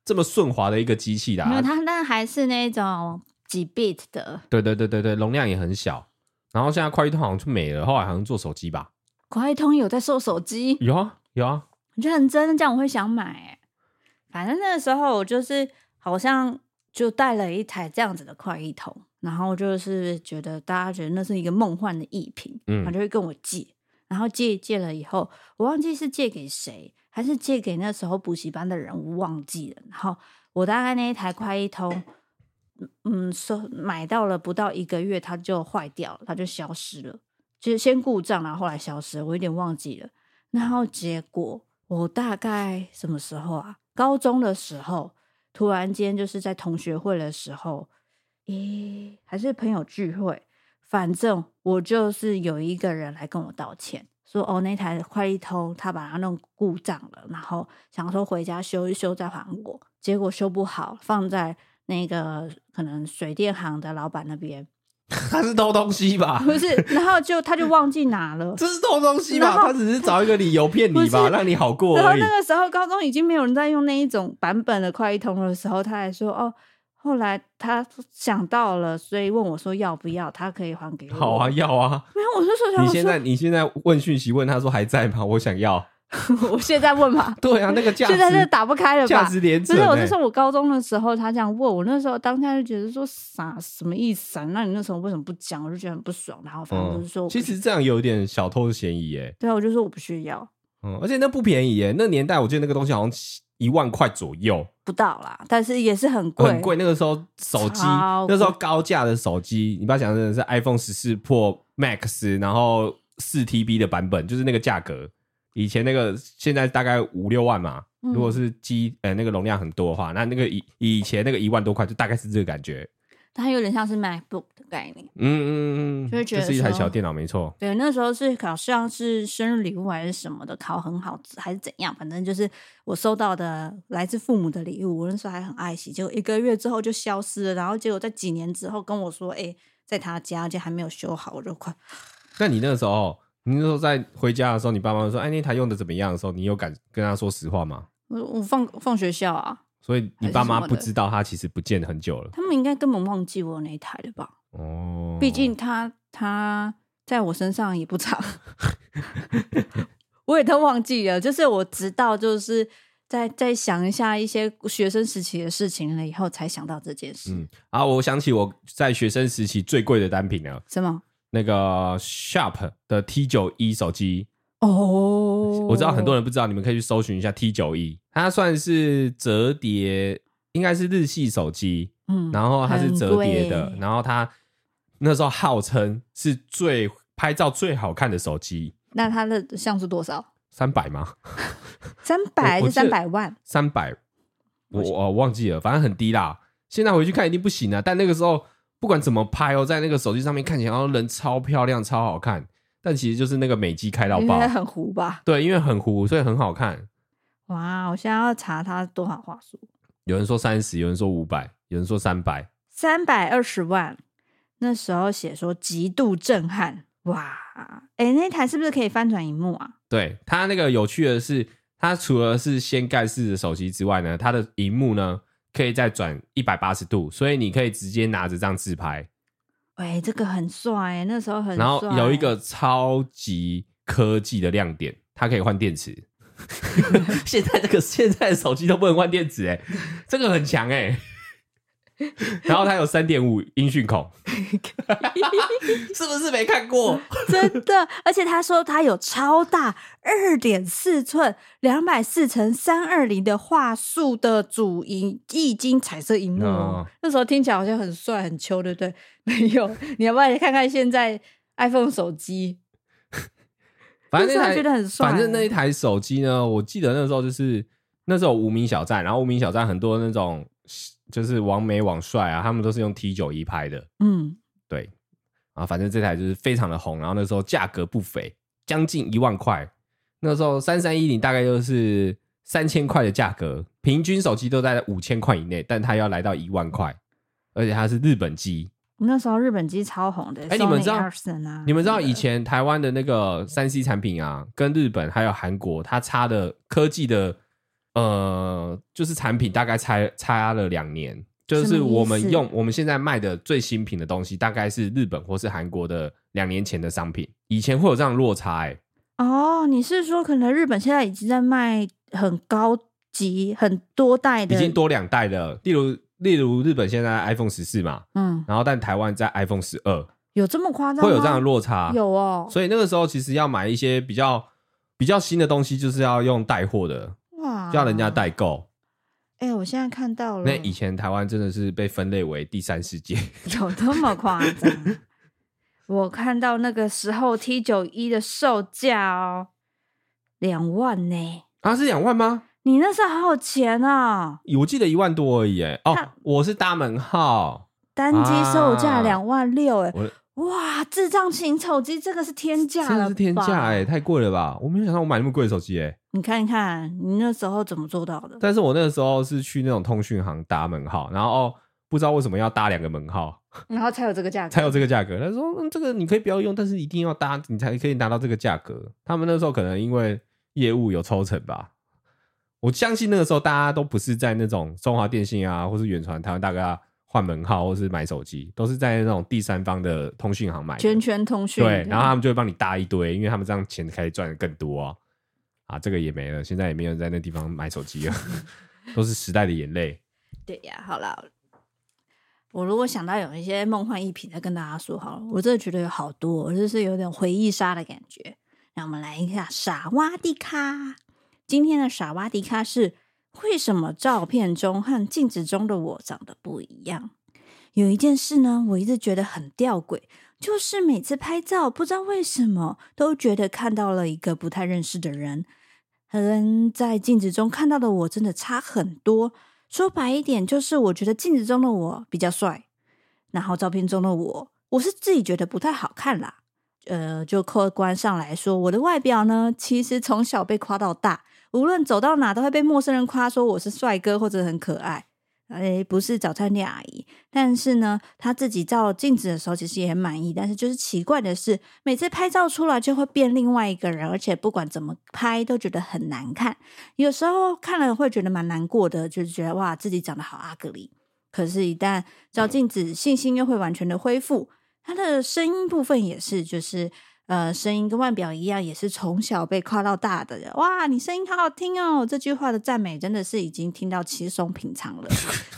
这么顺滑的一个机器啦，啊，因为它那还是那种几 bit 的，对对对对对，容量也很小。然后现在快译通好像就没了，后来好像做手机吧。快译通有在售手机？有啊有啊，我觉得很真，这样我会想买哎。反正那个时候我就是好像就带了一台这样子的快译通，然后就是觉得大家觉得那是一个梦幻的艺品，嗯，他就会跟我借，然后借借了以后，我忘记是借给谁，还是借给那时候补习班的人，我忘记了。然后我大概那一台快译通。嗯，说买到了不到一个月，它就坏掉了，它就消失了。就是先故障，然后后来消失了，我有点忘记了。然后结果我大概什么时候啊？高中的时候，突然间就是在同学会的时候，咦，还是朋友聚会，反正我就是有一个人来跟我道歉，说哦，那台快递通他把它弄故障了，然后想说回家修一修再还我，结果修不好，放在那个可能水电行的老板那边。*laughs* 他是偷东西吧？不是，然后就他就忘记拿了。*laughs* 这是偷东西吧？他只是找一个理由骗你吧，让你好过。然后那个时候高中已经没有人在用那一种版本的快递通的时候，他还说哦。后来他想到了，所以问我说要不要，他可以还给我。好啊，要啊。没有，我就说，你现在你现在问讯息问他说还在吗？我想要。*laughs* 我现在问嘛。对啊，那个价现在是打不开了吧？价值连城。不是，我是说我高中的时候他这样问我，那时候当下就觉得说啥什么意思啊？那你那时候为什么不讲？我就觉得很不爽。然后反正就是说、嗯，其实这样有点小偷的嫌疑耶。对啊，我就说我不需要。嗯，而且那不便宜耶，那年代我记得那个东西好像。一万块左右，不到啦，但是也是很贵，很贵。那个时候手机，那时候高价的手机，你不要想真的是 iPhone 十四 Pro Max，然后四 TB 的版本，就是那个价格。以前那个现在大概五六万嘛，嗯、如果是机呃那个容量很多的话，那那个以以前那个一万多块，就大概是这个感觉。它有点像是 MacBook 的概念，嗯嗯嗯，就会觉得是一台小电脑，没错。对，那时候是好像是生日礼物还是什么的，考很好还是怎样，反正就是我收到的来自父母的礼物，我那时候还很爱惜，结果一个月之后就消失了，然后结果在几年之后跟我说，哎、欸，在他家，而且还没有修好，我就快。那你那个时候，你那时候在回家的时候，你爸妈说，哎，那台用的怎么样的时候，你有敢跟他说实话吗？我我放放学校啊。所以你爸妈不知道他其实不见很久了，他们应该根本忘记我那一台了吧？哦，毕竟他他在我身上也不长，*laughs* 我也都忘记了。就是我直到就是在在想一下一些学生时期的事情了以后，才想到这件事。嗯，啊，我想起我在学生时期最贵的单品了，什么？那个 Sharp 的 T 九一手机。哦，我知道很多人不知道，你们可以去搜寻一下 T 九一，它算是折叠，应该是日系手机，嗯，然后它是折叠的，然后它那时候号称是最拍照最好看的手机。那它的像素多少？三百吗？*laughs* 三百还是三百万？三百，我我忘记了，反正很低啦。现在回去看一定不行啊，但那个时候不管怎么拍哦，在那个手机上面看起来，人超漂亮，超好看。但其实就是那个美肌开到爆，很糊吧？对，因为很糊，所以很好看。哇，我现在要查它多少画素。有人说三十，有人说五百，有人说三百，三百二十万。那时候写说极度震撼，哇！哎、欸，那台是不是可以翻转荧幕啊？对，它那个有趣的是，它除了是掀盖式的手机之外呢，它的荧幕呢可以再转一百八十度，所以你可以直接拿着这样自拍。喂，这个很帅，那时候很帅。然后有一个超级科技的亮点，它可以换电池。*laughs* *laughs* 现在这个现在的手机都不能换电池，哎，这个很强哎。*laughs* 然后它有三点五音讯孔，*laughs* 是不是没看过？真的，而且他说它有超大二点四寸两百四乘三二零的画素的主萤液晶彩色荧幕，哦，那时候听起来好像很帅很秋，对不对？没有，你要不要来看看现在 iPhone 手机？反正那台觉得很帅，反正那一台手机呢，我记得那时候就是那时候无名小站，然后无名小站很多那种。就是王美王帅啊，他们都是用 T 九一拍的。嗯，对啊，反正这台就是非常的红，然后那时候价格不菲，将近一万块。那时候三三一零大概就是三千块的价格，平均手机都在五千块以内，但它要来到一万块，而且它是日本机。那时候日本机超红的，哎、欸，你们知道？啊、你们知道以前台湾的那个三 C 产品啊，跟日本还有韩国，它差的科技的。呃，就是产品大概差差了两年，就是我们用我们现在卖的最新品的东西，大概是日本或是韩国的两年前的商品。以前会有这样落差哎、欸。哦，你是说可能日本现在已经在卖很高级、很多代的，已经多两代的，例如例如日本现在 iPhone 十四嘛，嗯，然后但台湾在 iPhone 十二，有这么夸张？会有这样的落差？有哦。所以那个时候其实要买一些比较比较新的东西，就是要用带货的。叫人家代购，哎、欸，我现在看到了。那以前台湾真的是被分类为第三世界，*laughs* 有这么夸张？我看到那个时候 T 九一的售价哦，两万呢。啊，是两万吗？你那时候好有钱啊！我记得一万多而已。哎，哦，我是大门号，单机售价两万六。哎，哇，智障型手机这个是天价了，真的是天价哎、欸，太贵了吧？我没有想到我买那么贵的手机哎、欸。你看一看，你那时候怎么做到的？但是我那个时候是去那种通讯行搭门号，然后、哦、不知道为什么要搭两个门号，然后才有这个价格，才有这个价格。他说：“嗯，这个你可以不要用，但是一定要搭，你才可以拿到这个价格。”他们那时候可能因为业务有抽成吧。我相信那个时候大家都不是在那种中华电信啊，或是远传、台湾大哥啊。换门号或是买手机，都是在那种第三方的通讯行买的，圈圈通讯。对，然后他们就会帮你搭一堆，因为他们这样钱可以赚的更多啊。啊，这个也没了，现在也没有人在那地方买手机了，*laughs* 都是时代的眼泪。对呀，好了，我如果想到有一些梦幻一品，再跟大家说好了。我真的觉得有好多，我就是有点回忆杀的感觉。让我们来一下傻哇迪卡。今天的傻哇迪卡是。为什么照片中和镜子中的我长得不一样？有一件事呢，我一直觉得很吊诡，就是每次拍照，不知道为什么都觉得看到了一个不太认识的人，和在镜子中看到的我真的差很多。说白一点，就是我觉得镜子中的我比较帅，然后照片中的我，我是自己觉得不太好看啦。呃，就客观上来说，我的外表呢，其实从小被夸到大。无论走到哪都会被陌生人夸说我是帅哥或者很可爱，哎，不是早餐店阿姨。但是呢，他自己照镜子的时候其实也很满意。但是就是奇怪的是，每次拍照出来就会变另外一个人，而且不管怎么拍都觉得很难看。有时候看了会觉得蛮难过的，就是觉得哇，自己长得好阿格里。可是，一旦照镜子，信心又会完全的恢复。他的声音部分也是，就是。呃，声音跟外表一样，也是从小被夸到大的人。哇，你声音好好听哦！这句话的赞美真的是已经听到稀松平常了。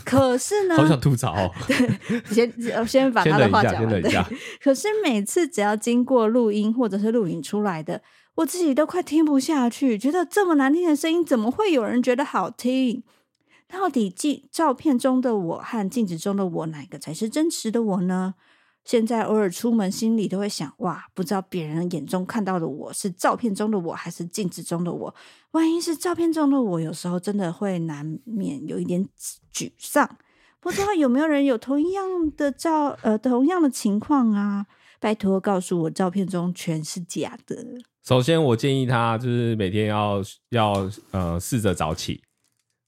可是呢，*laughs* 好想吐槽哦。*laughs* 对，先先把他的话讲完。对，可是每次只要经过录音或者是录影出来的，我自己都快听不下去，觉得这么难听的声音，怎么会有人觉得好听？到底镜照片中的我和镜子中的我，哪个才是真实的我呢？现在偶尔出门，心里都会想：哇，不知道别人眼中看到的我是照片中的我，还是镜子中的我？万一是照片中的我，有时候真的会难免有一点沮丧。不知道有没有人有同样的照，呃，同样的情况啊？拜托告诉我，照片中全是假的。首先，我建议他就是每天要要呃试着早起。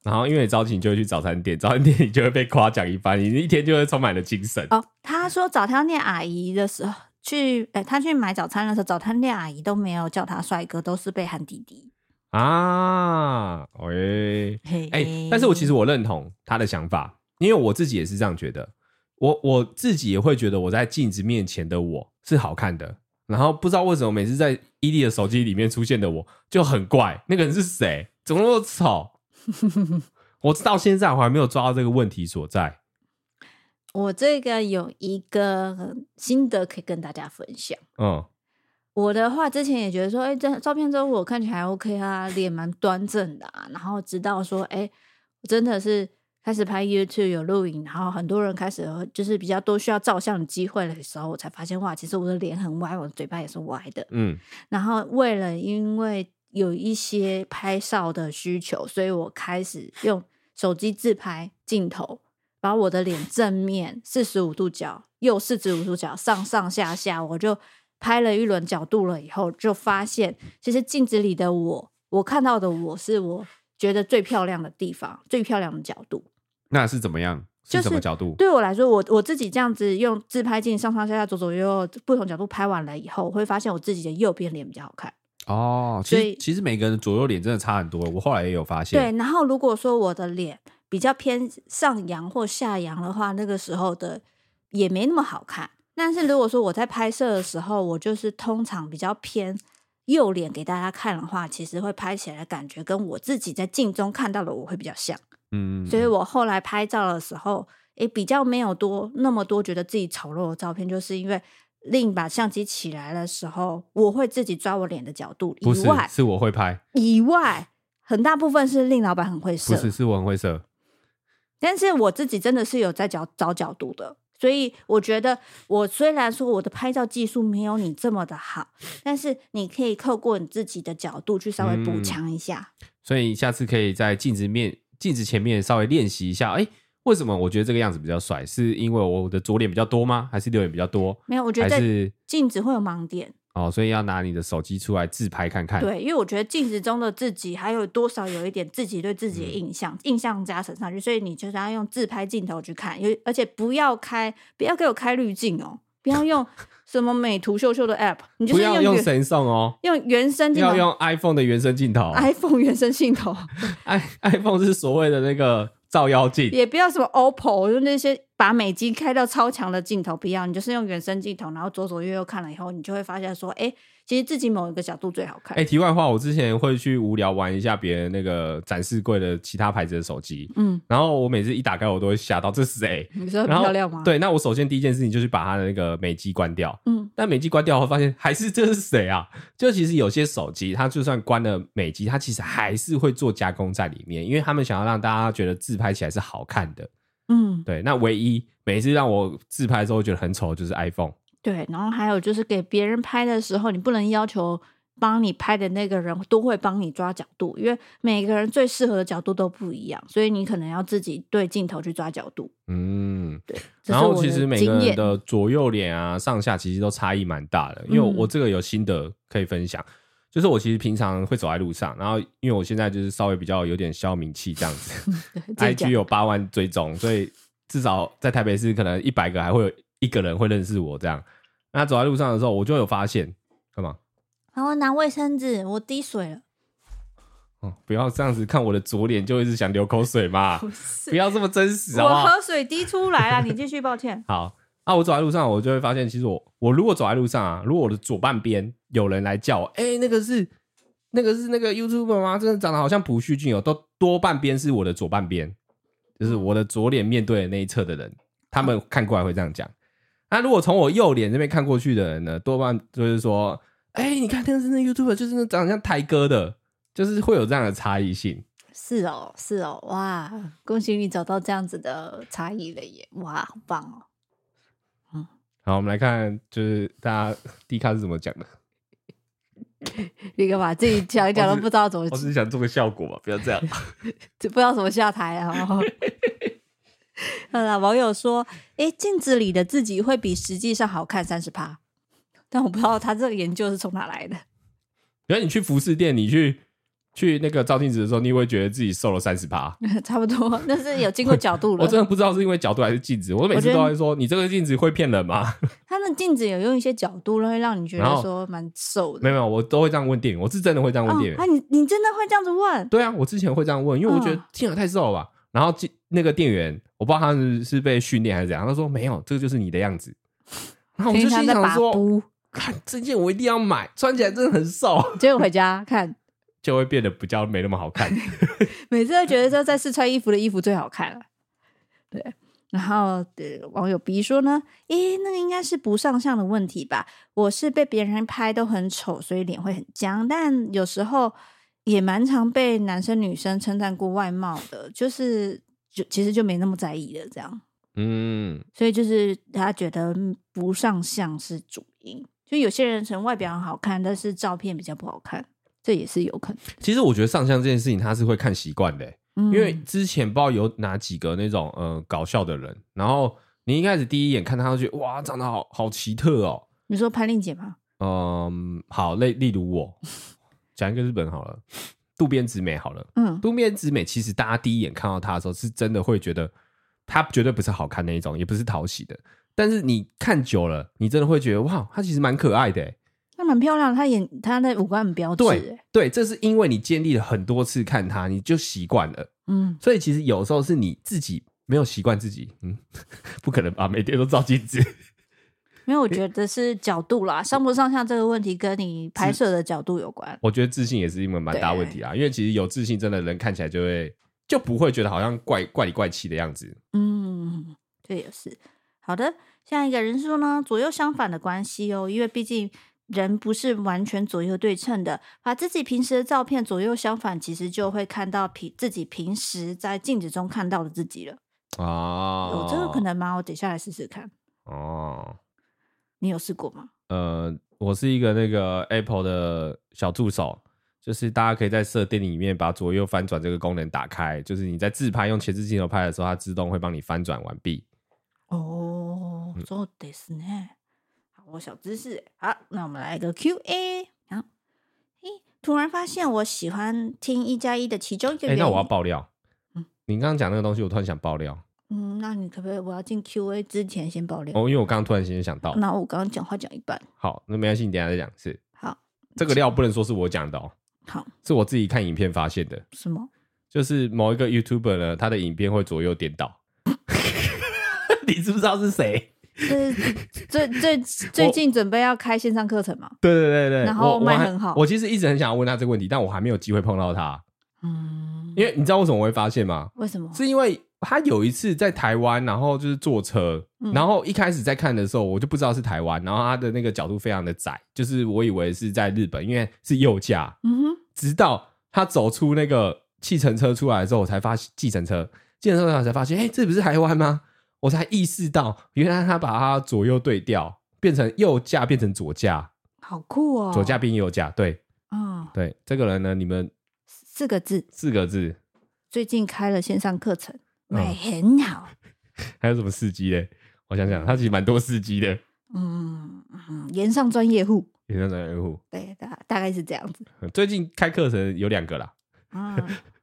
然后，因为你早起，你就会去早餐店，早餐店你就会被夸奖一番，你一天就会充满了精神。哦，他说早餐店阿姨的时候去，哎，他去买早餐的时候，早餐店阿姨都没有叫他帅哥，都是被喊弟弟啊。喂，哎，但是我其实我认同他的想法，因为我自己也是这样觉得，我我自己也会觉得我在镜子面前的我是好看的，然后不知道为什么每次在伊利的手机里面出现的我就很怪，那个人是谁？怎么那么丑？*laughs* 我到现在我还没有抓到这个问题所在。我这个有一个心得可以跟大家分享。嗯，我的话之前也觉得说，哎、欸，这照片中我看起来 OK 啊，脸蛮端正的啊。然后直到说，哎、欸，我真的是开始拍 YouTube 有录影，然后很多人开始就是比较多需要照相的机会的时候，我才发现哇，其实我的脸很歪，我的嘴巴也是歪的。嗯，然后为了因为。有一些拍照的需求，所以我开始用手机自拍镜头，把我的脸正面四十五度角，右四十五度角，上上下下，我就拍了一轮角度了。以后就发现，其实镜子里的我，我看到的我是我觉得最漂亮的地方，最漂亮的角度。那是怎么样？是什么角度？对我来说，我我自己这样子用自拍镜上上下下、左左右右不同角度拍完了以后，我会发现我自己的右边脸比较好看。哦，其实其实每个人左右脸真的差很多，我后来也有发现。对，然后如果说我的脸比较偏上扬或下扬的话，那个时候的也没那么好看。但是如果说我在拍摄的时候，我就是通常比较偏右脸给大家看的话，其实会拍起来感觉跟我自己在镜中看到的我会比较像。嗯，所以我后来拍照的时候，也比较没有多那么多觉得自己丑陋的照片，就是因为。另把相机起来的时候，我会自己抓我脸的角度。以外，是我会拍。以外，很大部分是令老板很会摄。不是，是我很会摄。但是我自己真的是有在找找角度的，所以我觉得，我虽然说我的拍照技术没有你这么的好，但是你可以透过你自己的角度去稍微补强一下。嗯。所以下次可以在镜子面、镜子前面稍微练习一下。哎。为什么我觉得这个样子比较帅？是因为我的左脸比较多吗？还是右脸比较多？没有，我觉得是镜子会有盲点哦，所以要拿你的手机出来自拍看看。对，因为我觉得镜子中的自己还有多少有一点自己对自己的印象，嗯、印象加成上去，所以你就是要用自拍镜头去看，而且不要开，不要给我开滤镜哦，不要用 *laughs* 什么美图秀秀的 app，你就是用不要用神送哦，用原生镜头，要用 iPhone 的原生镜头，iPhone 原生镜头，*laughs* i iPhone 是所谓的那个。照妖镜。也不要什么 OPPO，就那些把美机开到超强的镜头不要，你就是用原生镜头，然后左左右右看了以后，你就会发现说，哎、其实自己某一个角度最好看。哎、欸，题外话，我之前会去无聊玩一下别人那个展示柜的其他牌子的手机，嗯，然后我每次一打开，我都会吓到，这是谁？你说很漂亮吗？对，那我首先第一件事情就是把它的那个美肌关掉，嗯，但美肌关掉后发现还是这是谁啊？就其实有些手机，它就算关了美肌，它其实还是会做加工在里面，因为他们想要让大家觉得自拍起来是好看的。嗯，对，那唯一每次让我自拍的时候觉得很丑，就是 iPhone。对，然后还有就是给别人拍的时候，你不能要求帮你拍的那个人都会帮你抓角度，因为每个人最适合的角度都不一样，所以你可能要自己对镜头去抓角度。嗯，对。然后其实每个人的左右脸啊、上下其实都差异蛮大的，因为我这个有心得可以分享。嗯就是我其实平常会走在路上，然后因为我现在就是稍微比较有点消名气这样子，*laughs* IG 有八万追踪，所以至少在台北市可能一百个还会有一个人会认识我这样。那走在路上的时候，我就有发现干嘛？然后拿卫生纸，我滴水了。哦，不要这样子看我的左脸，就一直想流口水嘛。*laughs* 不，不要这么真实好不好？我喝水滴出来了，你继续，抱歉。*laughs* 好。啊，我走在路上，我就会发现，其实我我如果走在路上啊，如果我的左半边有人来叫我，哎、欸，那个是那个是那个 YouTuber 吗？真的长得好像朴叙俊哦，都多半边是我的左半边，就是我的左脸面对的那一侧的人，他们看过来会这样讲。那如果从我右脸这边看过去的人呢，多半就是说，哎、欸，你看那个是那 YouTuber，就是那长得像台哥的，就是会有这样的差异性。是哦，是哦，哇，恭喜你找到这样子的差异了耶，哇，好棒哦。好，我们来看，就是大家 D 卡是怎么讲的。*laughs* 你干嘛自己讲一讲都不知道怎么？我只是想做个效果嘛，不要这样，就 *laughs* 不知道怎么下台啊。*laughs* *laughs* 网友说：“哎、欸，镜子里的自己会比实际上好看三十趴。”但我不知道他这个研究是从哪来的。比如你去服饰店，你去。去那个照镜子的时候，你会觉得自己瘦了三十趴，*laughs* 差不多，那是有经过角度了。*laughs* 我真的不知道是因为角度还是镜子，我每次都会说，你这个镜子会骗人吗？他的镜子有用一些角度，会让你觉得说蛮瘦的。没有没有，我都会这样问店员，我是真的会这样问店员。啊，你你真的会这样子问？对啊，我之前会这样问，因为我觉得天啊太瘦了吧。然后那个店员，我不知道他是是被训练还是怎样，他说没有，这个就是你的样子。然后我就心想说，看这件我一定要买，穿起来真的很瘦。结果回家看。*laughs* 就会变得比较没那么好看。*laughs* 每次都觉得说在试穿衣服的衣服最好看了。对，然后网友 B 说呢，诶，那个应该是不上相的问题吧？我是被别人拍都很丑，所以脸会很僵。但有时候也蛮常被男生女生称赞过外貌的，就是就其实就没那么在意了。这样，嗯，所以就是他觉得不上相是主因。就有些人成外表很好看，但是照片比较不好看。这也是有可能。其实我觉得上相这件事情，他是会看习惯的，嗯，因为之前不知道有哪几个那种呃搞笑的人，然后你一开始第一眼看他，就觉得哇，长得好好奇特哦。你说潘丽姐吗？嗯，好，例例如我讲一个日本好了，渡边直美好了，嗯，渡边直美其实大家第一眼看到她的时候，是真的会觉得她绝对不是好看那一种，也不是讨喜的，但是你看久了，你真的会觉得哇，她其实蛮可爱的。她蛮漂亮，她眼她的五官很标致。对对，这是因为你经历了很多次看她，你就习惯了。嗯，所以其实有时候是你自己没有习惯自己。嗯，*laughs* 不可能吧？每天都照镜子。没有，我觉得是角度啦，上不上相这个问题跟你拍摄的角度有关。我觉得自信也是一个蛮大问题啊，因为其实有自信真的人看起来就会就不会觉得好像怪怪里怪气的样子。嗯，这也是好的。下一个人说呢，左右相反的关系哦，因为毕竟。人不是完全左右对称的，把自己平时的照片左右相反，其实就会看到平自己平时在镜子中看到的自己了。哦，有这个可能吗？我等下来试试看。哦，你有试过吗？呃，我是一个那个 Apple 的小助手， 就是大家可以在设定里面把左右翻转这个功能打开，就是你在自拍用前置镜头拍的时候，它自动会帮你翻转完毕。哦，そうですね。好，我小知识。好，那我们来一个 Q&A。好，咦，突然发现我喜欢听一加一的其中一个原因。哎，那我要爆料。嗯，你刚刚讲那个东西，我突然想爆料。 嗯，那你可不可以我要进 Q&A 之前先爆料？哦，因为我刚刚突然间想到。那我刚刚讲话讲一半。好，那没关系，你等一下再讲。是。好，这个料不能说是我讲的哦。好，是我自己看影片发现的。什么？就是某一个 YouTuber 呢，他的影片会左右颠倒。*laughs* 你知不知道是谁？是最最 *laughs* 最近准备要开线上课程嘛？对对对对，然后卖很好我。我其实一直很想要问他这个问题，但我还没有机会碰到他。嗯，因为你知道为什么我会发现吗？为什么？是因为他有一次在台湾，然后就是坐车，嗯、然后一开始在看的时候，我就不知道是台湾，然后他的那个角度非常的窄，就是我以为是在日本，因为是右驾。嗯哼。直到他走出那个计程车出来之后，我才发现计程车，计程车上才发现，哎、欸，这不是台湾吗？我才意识到，原来他把它左右对调，变成右驾变成左驾，好酷哦！左驾变右驾，对，嗯，对，这个人呢，你们四个字，四个字，最近开了线上课程，卖很好。嗯、*laughs* 还有什么司机嘞？我想想，他其实蛮多司机的，嗯嗯，炎上专业户。炎上专业户，对，大大概是这样子。最近开课程有两个啦。嗯，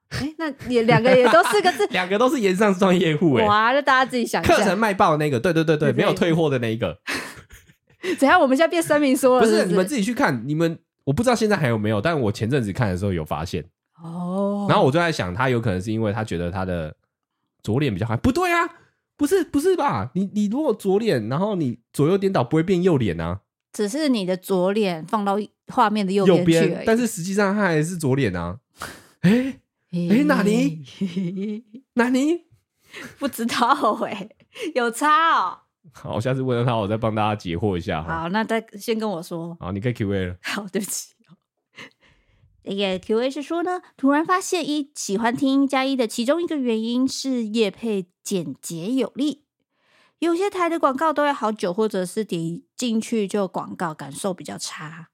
哎、欸，那也两个也都四个字，*laughs* 两个都是炎上专业户哎。哇，那大家自己想。课程卖爆的那个，对对对对，没有退货的那一个。*laughs* 怎样？我们现在变声明说了是不是？不是，你们自己去看。你们我不知道现在还有没有，但我前阵子看的时候有发现。哦。然后我就在想，他有可能是因为他觉得他的左脸比较好。不对啊，不是不是吧？你你如果左脸，然后你左右颠倒，不会变右脸啊？只是你的左脸放到画面的右边去，但是实际上它还是左脸啊！*laughs* 哎、欸、哎、欸，哪里？*laughs* 哪里？不知道哎、欸，*laughs* 有差哦。好，我下次问了他，我再帮大家解惑一下。好，那再先跟我说。好，你可以 Q A 了。好，对不起。那个 Q A 是说呢，突然发现一喜欢听一加一的其中一个原因是叶配简洁有力。有些台的广告都要好久，或者是点进去就广告，感受比较差。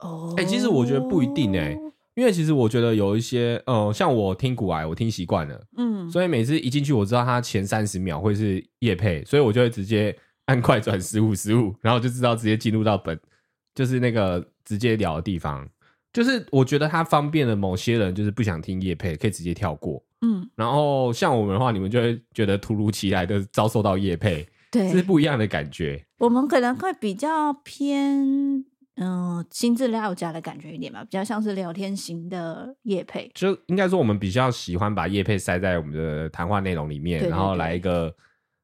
哦，哎，其实我觉得不一定哎、欸，因为其实我觉得有一些，呃，像我听古癌，我听习惯了，嗯，所以每次一进去，我知道它前三十秒会是叶配，所以我就会直接按快转十五十五，然后就知道直接进入到本，就是那个直接聊的地方。就是我觉得它方便了某些人，就是不想听夜配，可以直接跳过。嗯，然后像我们的话，你们就会觉得突如其来的遭受到夜配，对，是不一样的感觉。我们可能会比较偏，嗯、呃，新资料家的感觉一点吧，比较像是聊天型的业配。就应该说，我们比较喜欢把业配塞在我们的谈话内容里面，然后来一个。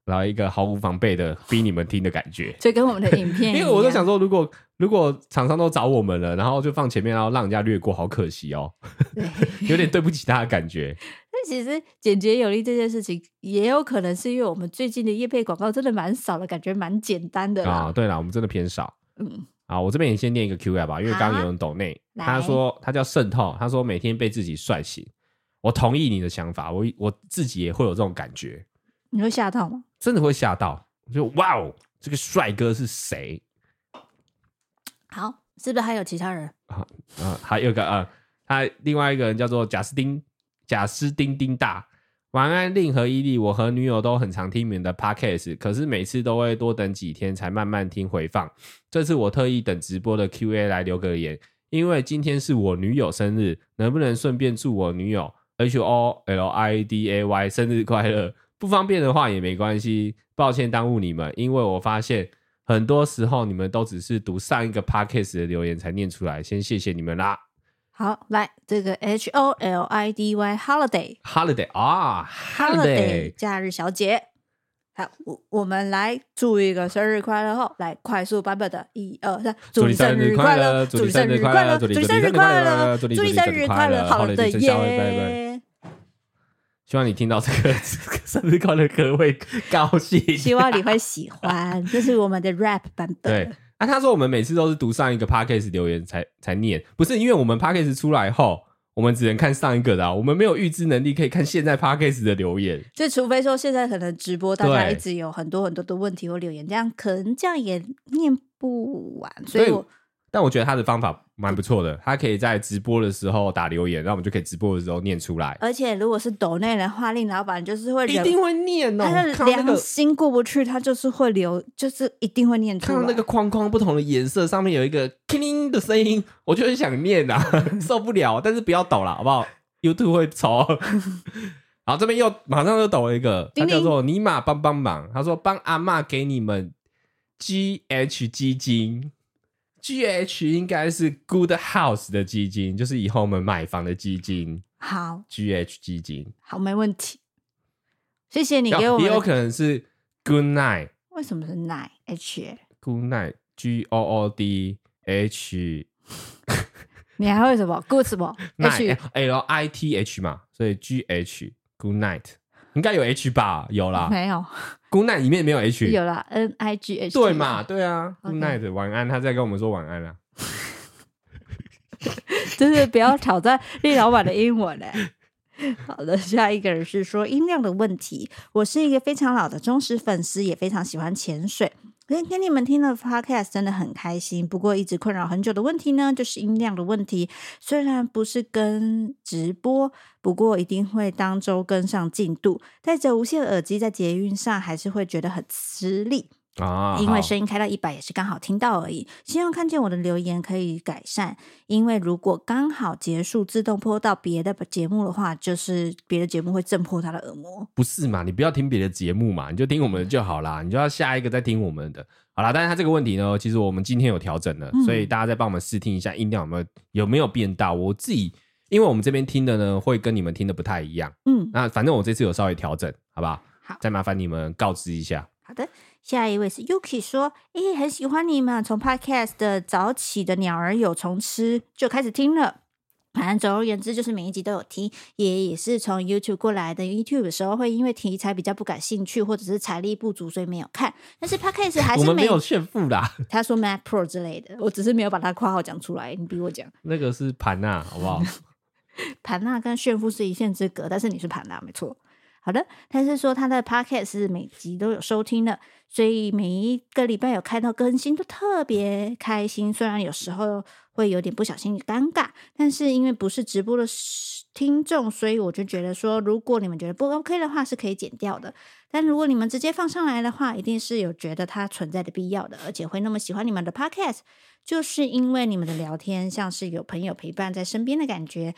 然后一个毫无防备的逼你们听的感觉，就跟我们的影片，*laughs* 因为我都想说，如果如果厂商都找我们了，然后就放前面，然后让人家略过，好可惜哦，*laughs* 有点对不起他的感觉。但其实简洁有力这件事情，也有可能是因为我们最近的业配广告真的蛮少的，感觉蛮简单的啊。对了，我们真的偏少。嗯，啊，我这边也先念一个 Q&A 吧，因为刚刚有人抖内，他说他叫渗透，他说每天被自己帅醒，我同意你的想法，我我自己也会有这种感觉。你会吓到吗？真的会吓到，就哇哦，这个帅哥是谁？好，是不是还有其他人？啊啊，还有个啊，他另外一个人叫做贾斯汀，贾斯汀丁大。晚安，令和伊利，我和女友都很常听你们的 podcast，可是每次都会多等几天才慢慢听回放。这次我特意等直播的 QA 来留个言，因为今天是我女友生日，能不能顺便祝我女友 H O L I D A Y 生日快乐？不方便的话也没关系，抱歉耽误你们，因为我发现很多时候你们都只是读上一个 podcast 的留言才念出来，先谢谢你们啦。好，来这个 H O L I D Y holiday holiday 啊，holiday 假日小姐，好，我我们来祝一个生日快乐后，来快速版本的一二三，祝你生日快乐，祝你生日快乐，祝你生日快乐，祝你生日快乐，好的耶。希望你听到 *laughs* 这个生日快乐歌会高兴，希望你会喜欢，这是我们的 *laughs* rap 版本。对，啊，他说我们每次都是读上一个 podcast 留言才才念，不是因为我们 podcast 出来后，我们只能看上一个的，啊，我们没有预知能力可以看现在 podcast 的留言。就除非说现在可能直播大家一直有很多很多的问题或留言，这样可能这样也念不完，所以我。但我觉得他的方法蛮不错的，他可以在直播的时候打留言，然后我们就可以直播的时候念出来。而且如果是抖内的话，令老板就是会一定会念哦。他的良心过不去，他就是会留，就是一定会念出来。看到那个框框不同的颜色，上面有一个“叮”的声音，我就很想念啊，*laughs* 受不了。但是不要抖了，好不好？YouTube 会吵。*laughs* 然后这边又马上又抖了一个，他叫做尼玛帮帮忙，他说帮阿嬷给你们 GH 基金。G H 应该是 Good House 的基金，就是以后我们买房的基金。好，G H 基金，好，没问题。谢谢你给我。也有可能是 Good Night。为什么是 Night H？Good Night，G O O D H。你还会什么？Good 什么？H L I T H 嘛，所以 G H Good Night 应该有 H 吧？有啦，没有。Good night 里面没有 H，有啦 N I G H，对嘛？对啊，Good night，晚安，他在跟我们说晚安啦。*laughs* 就是不要挑战厉老板的英文嘞。*laughs* 好的，下一个人是说音量的问题。我是一个非常老的忠实粉丝，也非常喜欢潜水。今天你们听了 Podcast 真的很开心。不过一直困扰很久的问题呢，就是音量的问题。虽然不是跟直播，不过一定会当周跟上进度。戴着无线耳机在捷运上，还是会觉得很吃力。啊，因为声音开到一百也是刚好听到而已。希望看见我的留言可以改善。因为如果刚好结束自动播到别的节目的话，就是别的节目会震破他的耳膜。不是嘛？你不要听别的节目嘛，你就听我们的就好啦。你就要下一个再听我们的。好啦，但是他这个问题呢，其实我们今天有调整了，嗯、所以大家再帮我们试听一下音量有没有有没有变大。我自己因为我们这边听的呢，会跟你们听的不太一样。嗯，那反正我这次有稍微调整，好不好？好，再麻烦你们告知一下。好的。下一位是 Yuki 说：“诶、欸，很喜欢你们，从 Podcast 的早起的鸟儿有虫吃就开始听了。反正总而言之，就是每一集都有听。也也是从 YouTube 过来的，YouTube 的时候会因为题材比较不感兴趣，或者是财力不足，所以没有看。但是 Podcast 还是没有炫富啦。*laughs* 他说 Mac Pro 之类的，我只是没有把它括号讲出来。你逼我讲，那个是盘呐，好不好？*laughs* 盘呐跟炫富是一线之隔，但是你是盘呐，没错。好的，他是说他的 Podcast 是每集都有收听的。”所以每一个礼拜有看到更新都特别开心，虽然有时候会有点不小心尴尬，但是因为不是直播的听众，所以我就觉得说，如果你们觉得不 OK 的话，是可以剪掉的。但如果你们直接放上来的话，一定是有觉得它存在的必要的，而且会那么喜欢你们的 Podcast，就是因为你们的聊天像是有朋友陪伴在身边的感觉。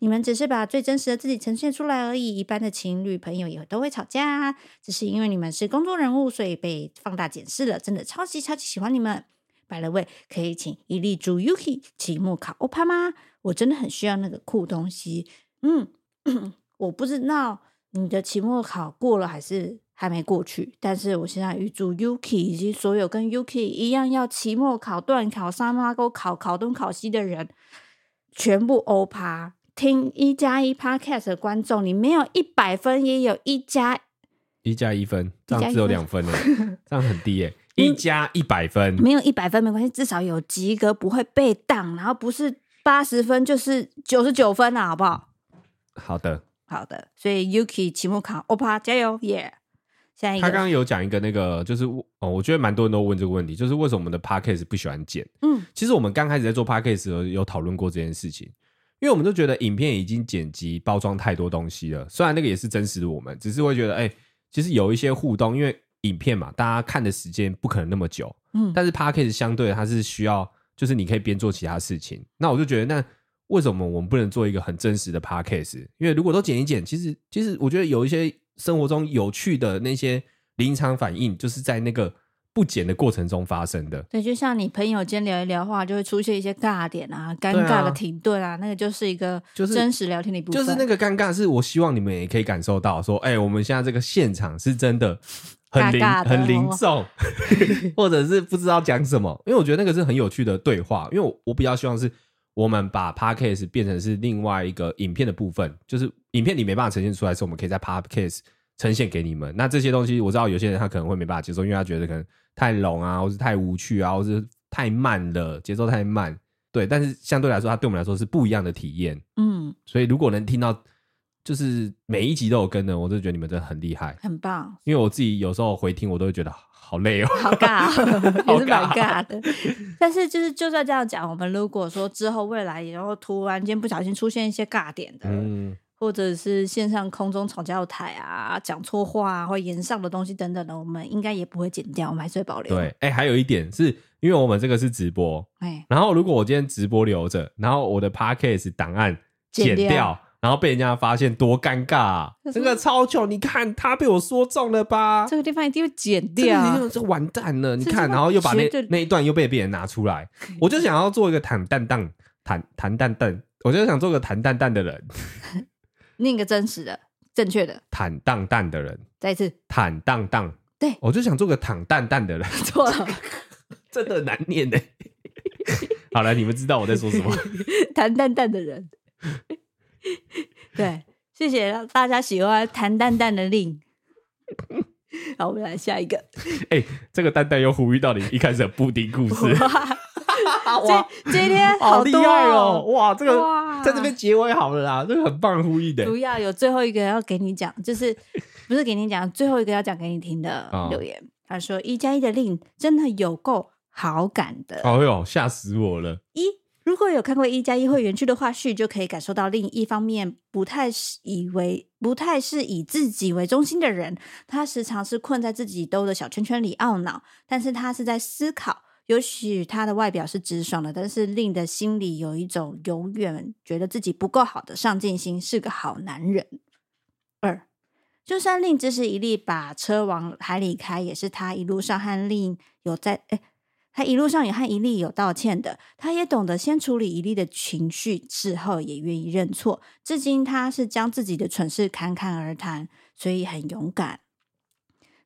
你们只是把最真实的自己呈现出来而已。一般的情侣朋友也都会吵架，只是因为你们是公众人物，所以被放大检视了。真的超级超级喜欢你们。By the way，可以请一粒猪 Yuki 期末考欧趴吗？我真的很需要那个酷东西。嗯，*coughs* 我不知道你的期末考过了还是还没过去，但是我现在预祝 Yuki 以及所有跟 Yuki 一样要期末考、段考、三妈沟考、考东考西的人，全部欧趴。听一加一 Podcast 的观众，你没有一百分，也有一加一加一分，这样只有两分了，这样很低耶。一加一百分，没有一百分没关系，至少有及格，不会被当，然后不是八十分就是九十九分了，好不好？好的，好的。所以 Yuki 期末考欧趴加油耶！下一个，他刚刚有讲一个那个，就是哦，我觉得蛮多人都问这个问题，就是为什么我们的 Podcast 不喜欢剪？嗯，其实我们刚开始在做 Podcast 的时候有讨论过这件事情。因为我们都觉得影片已经剪辑包装太多东西了，虽然那个也是真实的我们，只是会觉得，哎、欸，其实有一些互动，因为影片嘛，大家看的时间不可能那么久，嗯，但是 Podcast 相对它是需要，就是你可以边做其他事情，那我就觉得，那为什么我们不能做一个很真实的 Podcast？因为如果都剪一剪，其实其实我觉得有一些生活中有趣的那些临场反应，就是在那个。不减的过程中发生的，对，就像你朋友间聊一聊话，就会出现一些尬点啊，尴尬的停顿啊，啊那个就是一个就是真实聊天的一部分。就是那个尴尬，是我希望你们也可以感受到，说，哎、欸，我们现在这个现场是真的很凝很凝重，*laughs* 或者是不知道讲什么，因为我觉得那个是很有趣的对话。因为我我比较希望是我们把 Podcast 变成是另外一个影片的部分，就是影片你没办法呈现出来的时候，我们可以在 Podcast 呈现给你们。那这些东西我知道有些人他可能会没办法接受，因为他觉得可能。太冗啊，或是太无趣啊，或是太慢了，节奏太慢。对，但是相对来说，它对我们来说是不一样的体验。嗯，所以如果能听到，就是每一集都有跟的，我就觉得你们真的很厉害，很棒。因为我自己有时候回听，我都会觉得好累哦，好尬、哦，*laughs* 也是蛮尬的。但是就是就算这样讲，我们如果说之后未来，然后突然间不小心出现一些尬点的。嗯或者是线上空中吵架台啊，讲错话啊，或言上的东西等等的，我们应该也不会剪掉，我们还是会保留。对，哎、欸，还有一点是因为我们这个是直播，哎、欸，然后如果我今天直播留着，然后我的 Podcast 档案剪掉，然后被人家发现，多尴尬、啊！这个超糗，你看他被我说中了吧？这个地方一定会剪掉，这就完蛋了。你看，然后又把那那一段又被别人拿出来，我就想要做一个坦荡荡、坦坦荡荡，我就想做个坦荡荡的人。*laughs* 另一个真实的、正确的、坦荡荡的人，再一次坦荡荡。对，我就想做个坦荡荡的人。错了，*laughs* 真的难念呢。好了，你们知道我在说什么？*laughs* 坦荡荡的人。对，谢谢大家喜欢坦荡荡的令。好，我们来下一个。哎、欸，这个蛋蛋又呼吁到你一开始的布丁故事。哇，今天 *laughs* 好厉、哦、害哦！哇，这个在这边结尾好了啦，这个很棒呼吁的。不要有最后一个要给你讲，就是不是给你讲，最后一个要讲给你听的留言。哦、他说：“一加一的令真的有够好感的。”哎呦，吓死我了！一如果有看过一加一会员区的话絮，就可以感受到另一方面不太是以为不太是以自己为中心的人，他时常是困在自己兜的小圈圈里懊恼，但是他是在思考。也许他的外表是直爽的，但是令的心里有一种永远觉得自己不够好的上进心，是个好男人。二，就算令支持一力把车往海里开，也是他一路上和令有在，诶，他一路上也和一力有道歉的，他也懂得先处理一力的情绪，事后也愿意认错。至今他是将自己的蠢事侃侃而谈，所以很勇敢。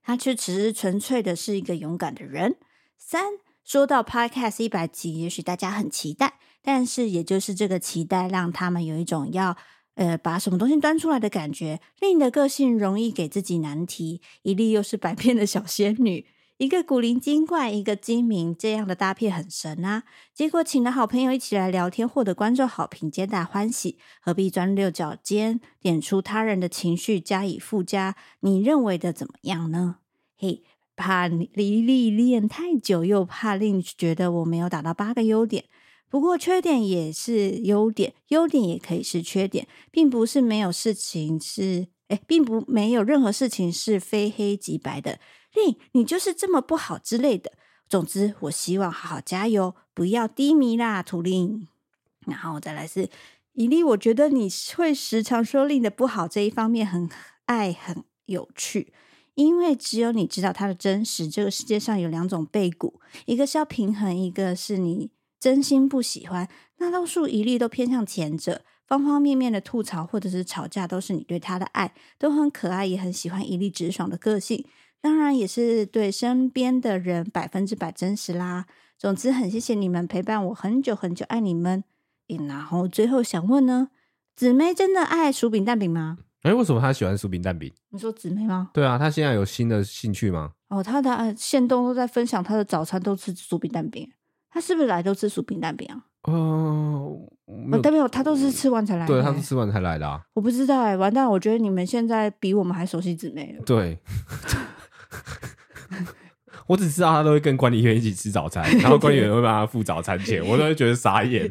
他却只是纯粹的是一个勇敢的人。三。说到 Podcast 一百集，也许大家很期待，但是也就是这个期待，让他们有一种要呃把什么东西端出来的感觉。令的个性容易给自己难题，一力又是百变的小仙女，一个古灵精怪，一个精明，这样的搭配很神啊！结果请了好朋友一起来聊天，获得观众好评，皆大欢喜，何必钻六角尖，点出他人的情绪加以附加？你认为的怎么样呢？嘿。怕离历练太久，又怕令觉得我没有达到八个优点。不过缺点也是优点，优点也可以是缺点，并不是没有事情是哎，并不没有任何事情是非黑即白的。令你就是这么不好之类的。总之，我希望好好加油，不要低迷啦，图令。然后再来是以利，我觉得你会时常说令的不好这一方面很爱，很有趣。因为只有你知道它的真实。这个世界上有两种背骨，一个是要平衡，一个是你真心不喜欢。大多数一力都偏向前者，方方面面的吐槽或者是吵架，都是你对他的爱，都很可爱，也很喜欢一粒直爽的个性。当然，也是对身边的人百分之百真实啦。总之，很谢谢你们陪伴我很久很久，爱你们。然后最后想问呢，姊妹真的爱薯饼蛋饼吗？哎、欸，为什么他喜欢薯饼蛋饼？你说姊妹吗？对啊，他现在有新的兴趣吗？哦，他的现动都在分享他的早餐都吃薯饼蛋饼，他是不是来都吃薯饼蛋饼啊？哦，没有，没有，他都是吃完才来的。对，他是吃完才来的啊。我不知道哎，完蛋！我觉得你们现在比我们还熟悉姊妹了。对，我只知道他都会跟管理员一起吃早餐，然后管理员会帮他付早餐钱，我都会觉得傻眼。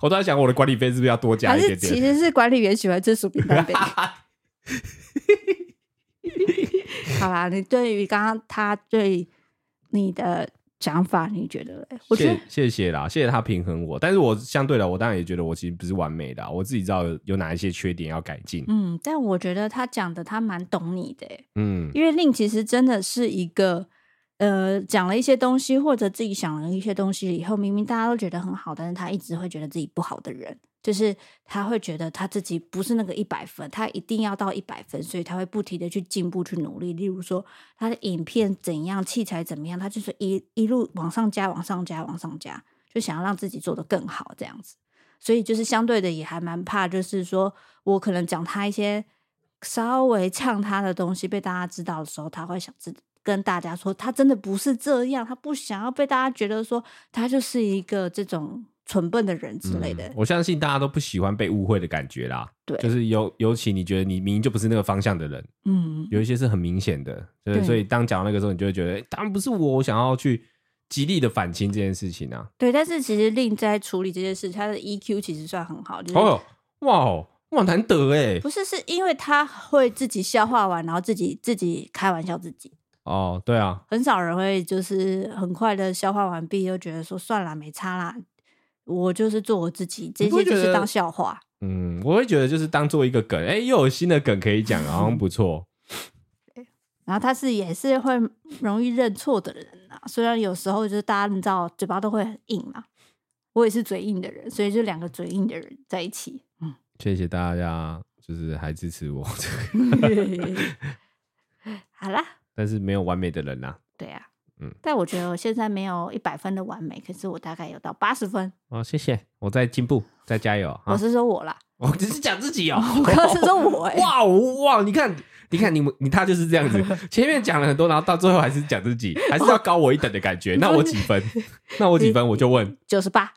我都在想，我的管理费是不是要多加一点点？其实是管理员喜欢吃薯饼蛋饼。好啦，你对于刚刚他对你的想法，你觉得？我觉得谢谢谢啦，谢谢他平衡我。但是我相对的，我当然也觉得我其实不是完美的，我自己知道有，有哪一些缺点要改进。嗯，但我觉得他讲的他蛮懂你的，嗯，因为令其实真的是一个。呃，讲了一些东西，或者自己想了一些东西以后，明明大家都觉得很好，但是他一直会觉得自己不好的人，就是他会觉得他自己不是那个一百分，他一定要到一百分，所以他会不停的去进步、去努力。例如说，他的影片怎样，器材怎么样，他就是一一路往上加、往上加、往上加，就想要让自己做得更好这样子。所以就是相对的也还蛮怕，就是说我可能讲他一些稍微呛他的东西被大家知道的时候，他会想自己。跟大家说，他真的不是这样，他不想要被大家觉得说他就是一个这种蠢笨的人之类的。嗯，我相信大家都不喜欢被误会的感觉啦。对，就是尤尤其你觉得你明明就不是那个方向的人，嗯，有一些是很明显的，对，所以当讲到那个时候，你就会觉得，当然不是我，我想要去极力的反清这件事情啊。对，但是其实令在处理这件事，他的 EQ 其实算很好。就是、哦，哇哦，哇难得哎，不是，是因为他会自己消化完，然后自己自己开玩笑自己。哦，对啊，很少人会就是很快的消化完毕，又觉得说算了，没差啦。我就是做我自己，这些就是当笑话。嗯，我会觉得就是当做一个梗，哎，又有新的梗可以讲，好像不错。*laughs* 然后他是也是会容易认错的人啊，虽然有时候就是大家你知道嘴巴都会很硬嘛，我也是嘴硬的人，所以就两个嘴硬的人在一起。嗯，谢谢大家，就是还支持我。*laughs* *laughs* 好啦。但是没有完美的人呐、啊。对啊，嗯，但我觉得我现在没有一百分的完美，可是我大概有到八十分。哦，谢谢，我在进步，在加油。我是说我啦，我只是讲自己哦。我刚刚是说我 *laughs* 哎、欸，哇哇，你看，你看你你他就是这样子，*laughs* 前面讲了很多，然后到最后还是讲自己，还是要高我一等的感觉。那我几分？*laughs* 那我几分？我就问九十八。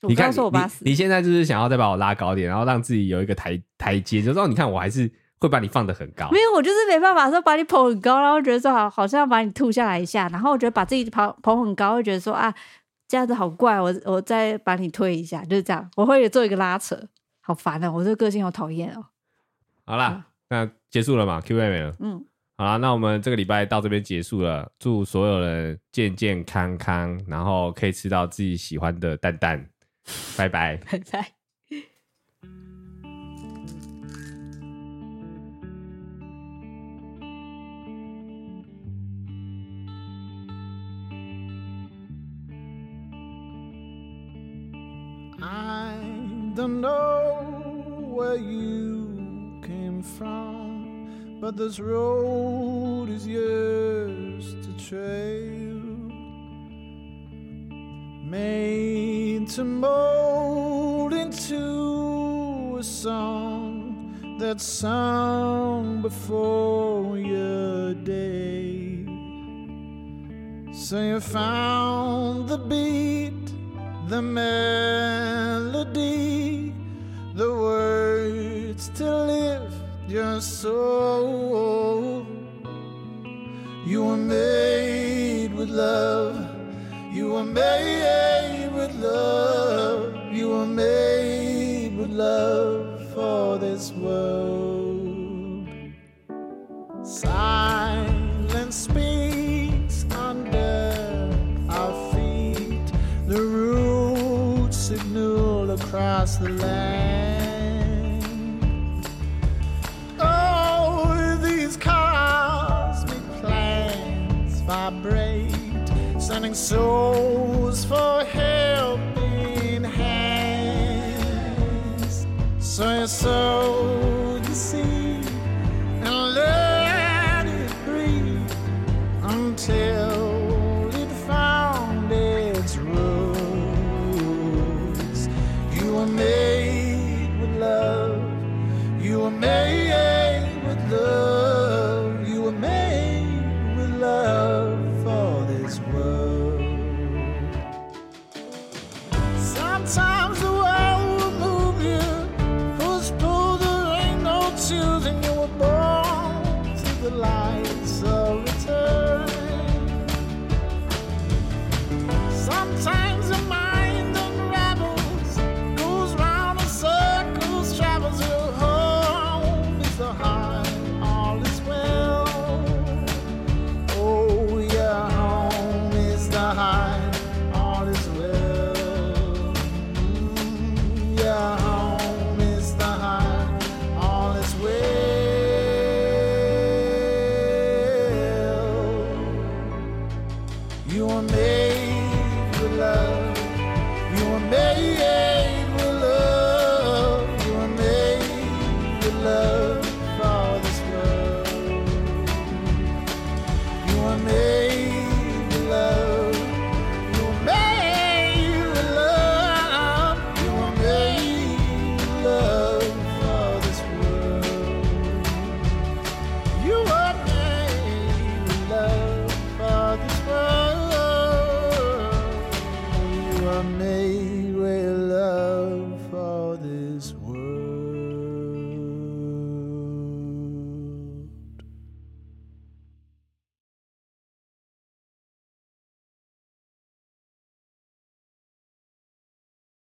你看，说我八十，你现在就是想要再把我拉高点，然后让自己有一个台台阶，就说你看我还是。会把你放得很高，没有，我就是没办法说把你捧很高，然后觉得说好，好像要把你吐下来一下，然后我觉得把自己捧捧很高，会觉得说啊，这样子好怪，我我再把你推一下，就是这样，我会做一个拉扯，好烦哦，我这个个性好讨厌哦。好啦，嗯、那结束了嘛？Q&A 没了，嗯，好啦，那我们这个礼拜到这边结束了，祝所有人健健康康，然后可以吃到自己喜欢的蛋蛋，拜拜，*laughs* 拜拜。Don't know where you came from, but this road is yours to trail. Made to mold into a song that's sung before your day. So you found the beat the melody, the words to lift your soul. You were made with love. You were made with love. You were made with love for this world. Silence speaks across the land. Oh, these cosmic plans vibrate, sending souls for helping hands. So you sow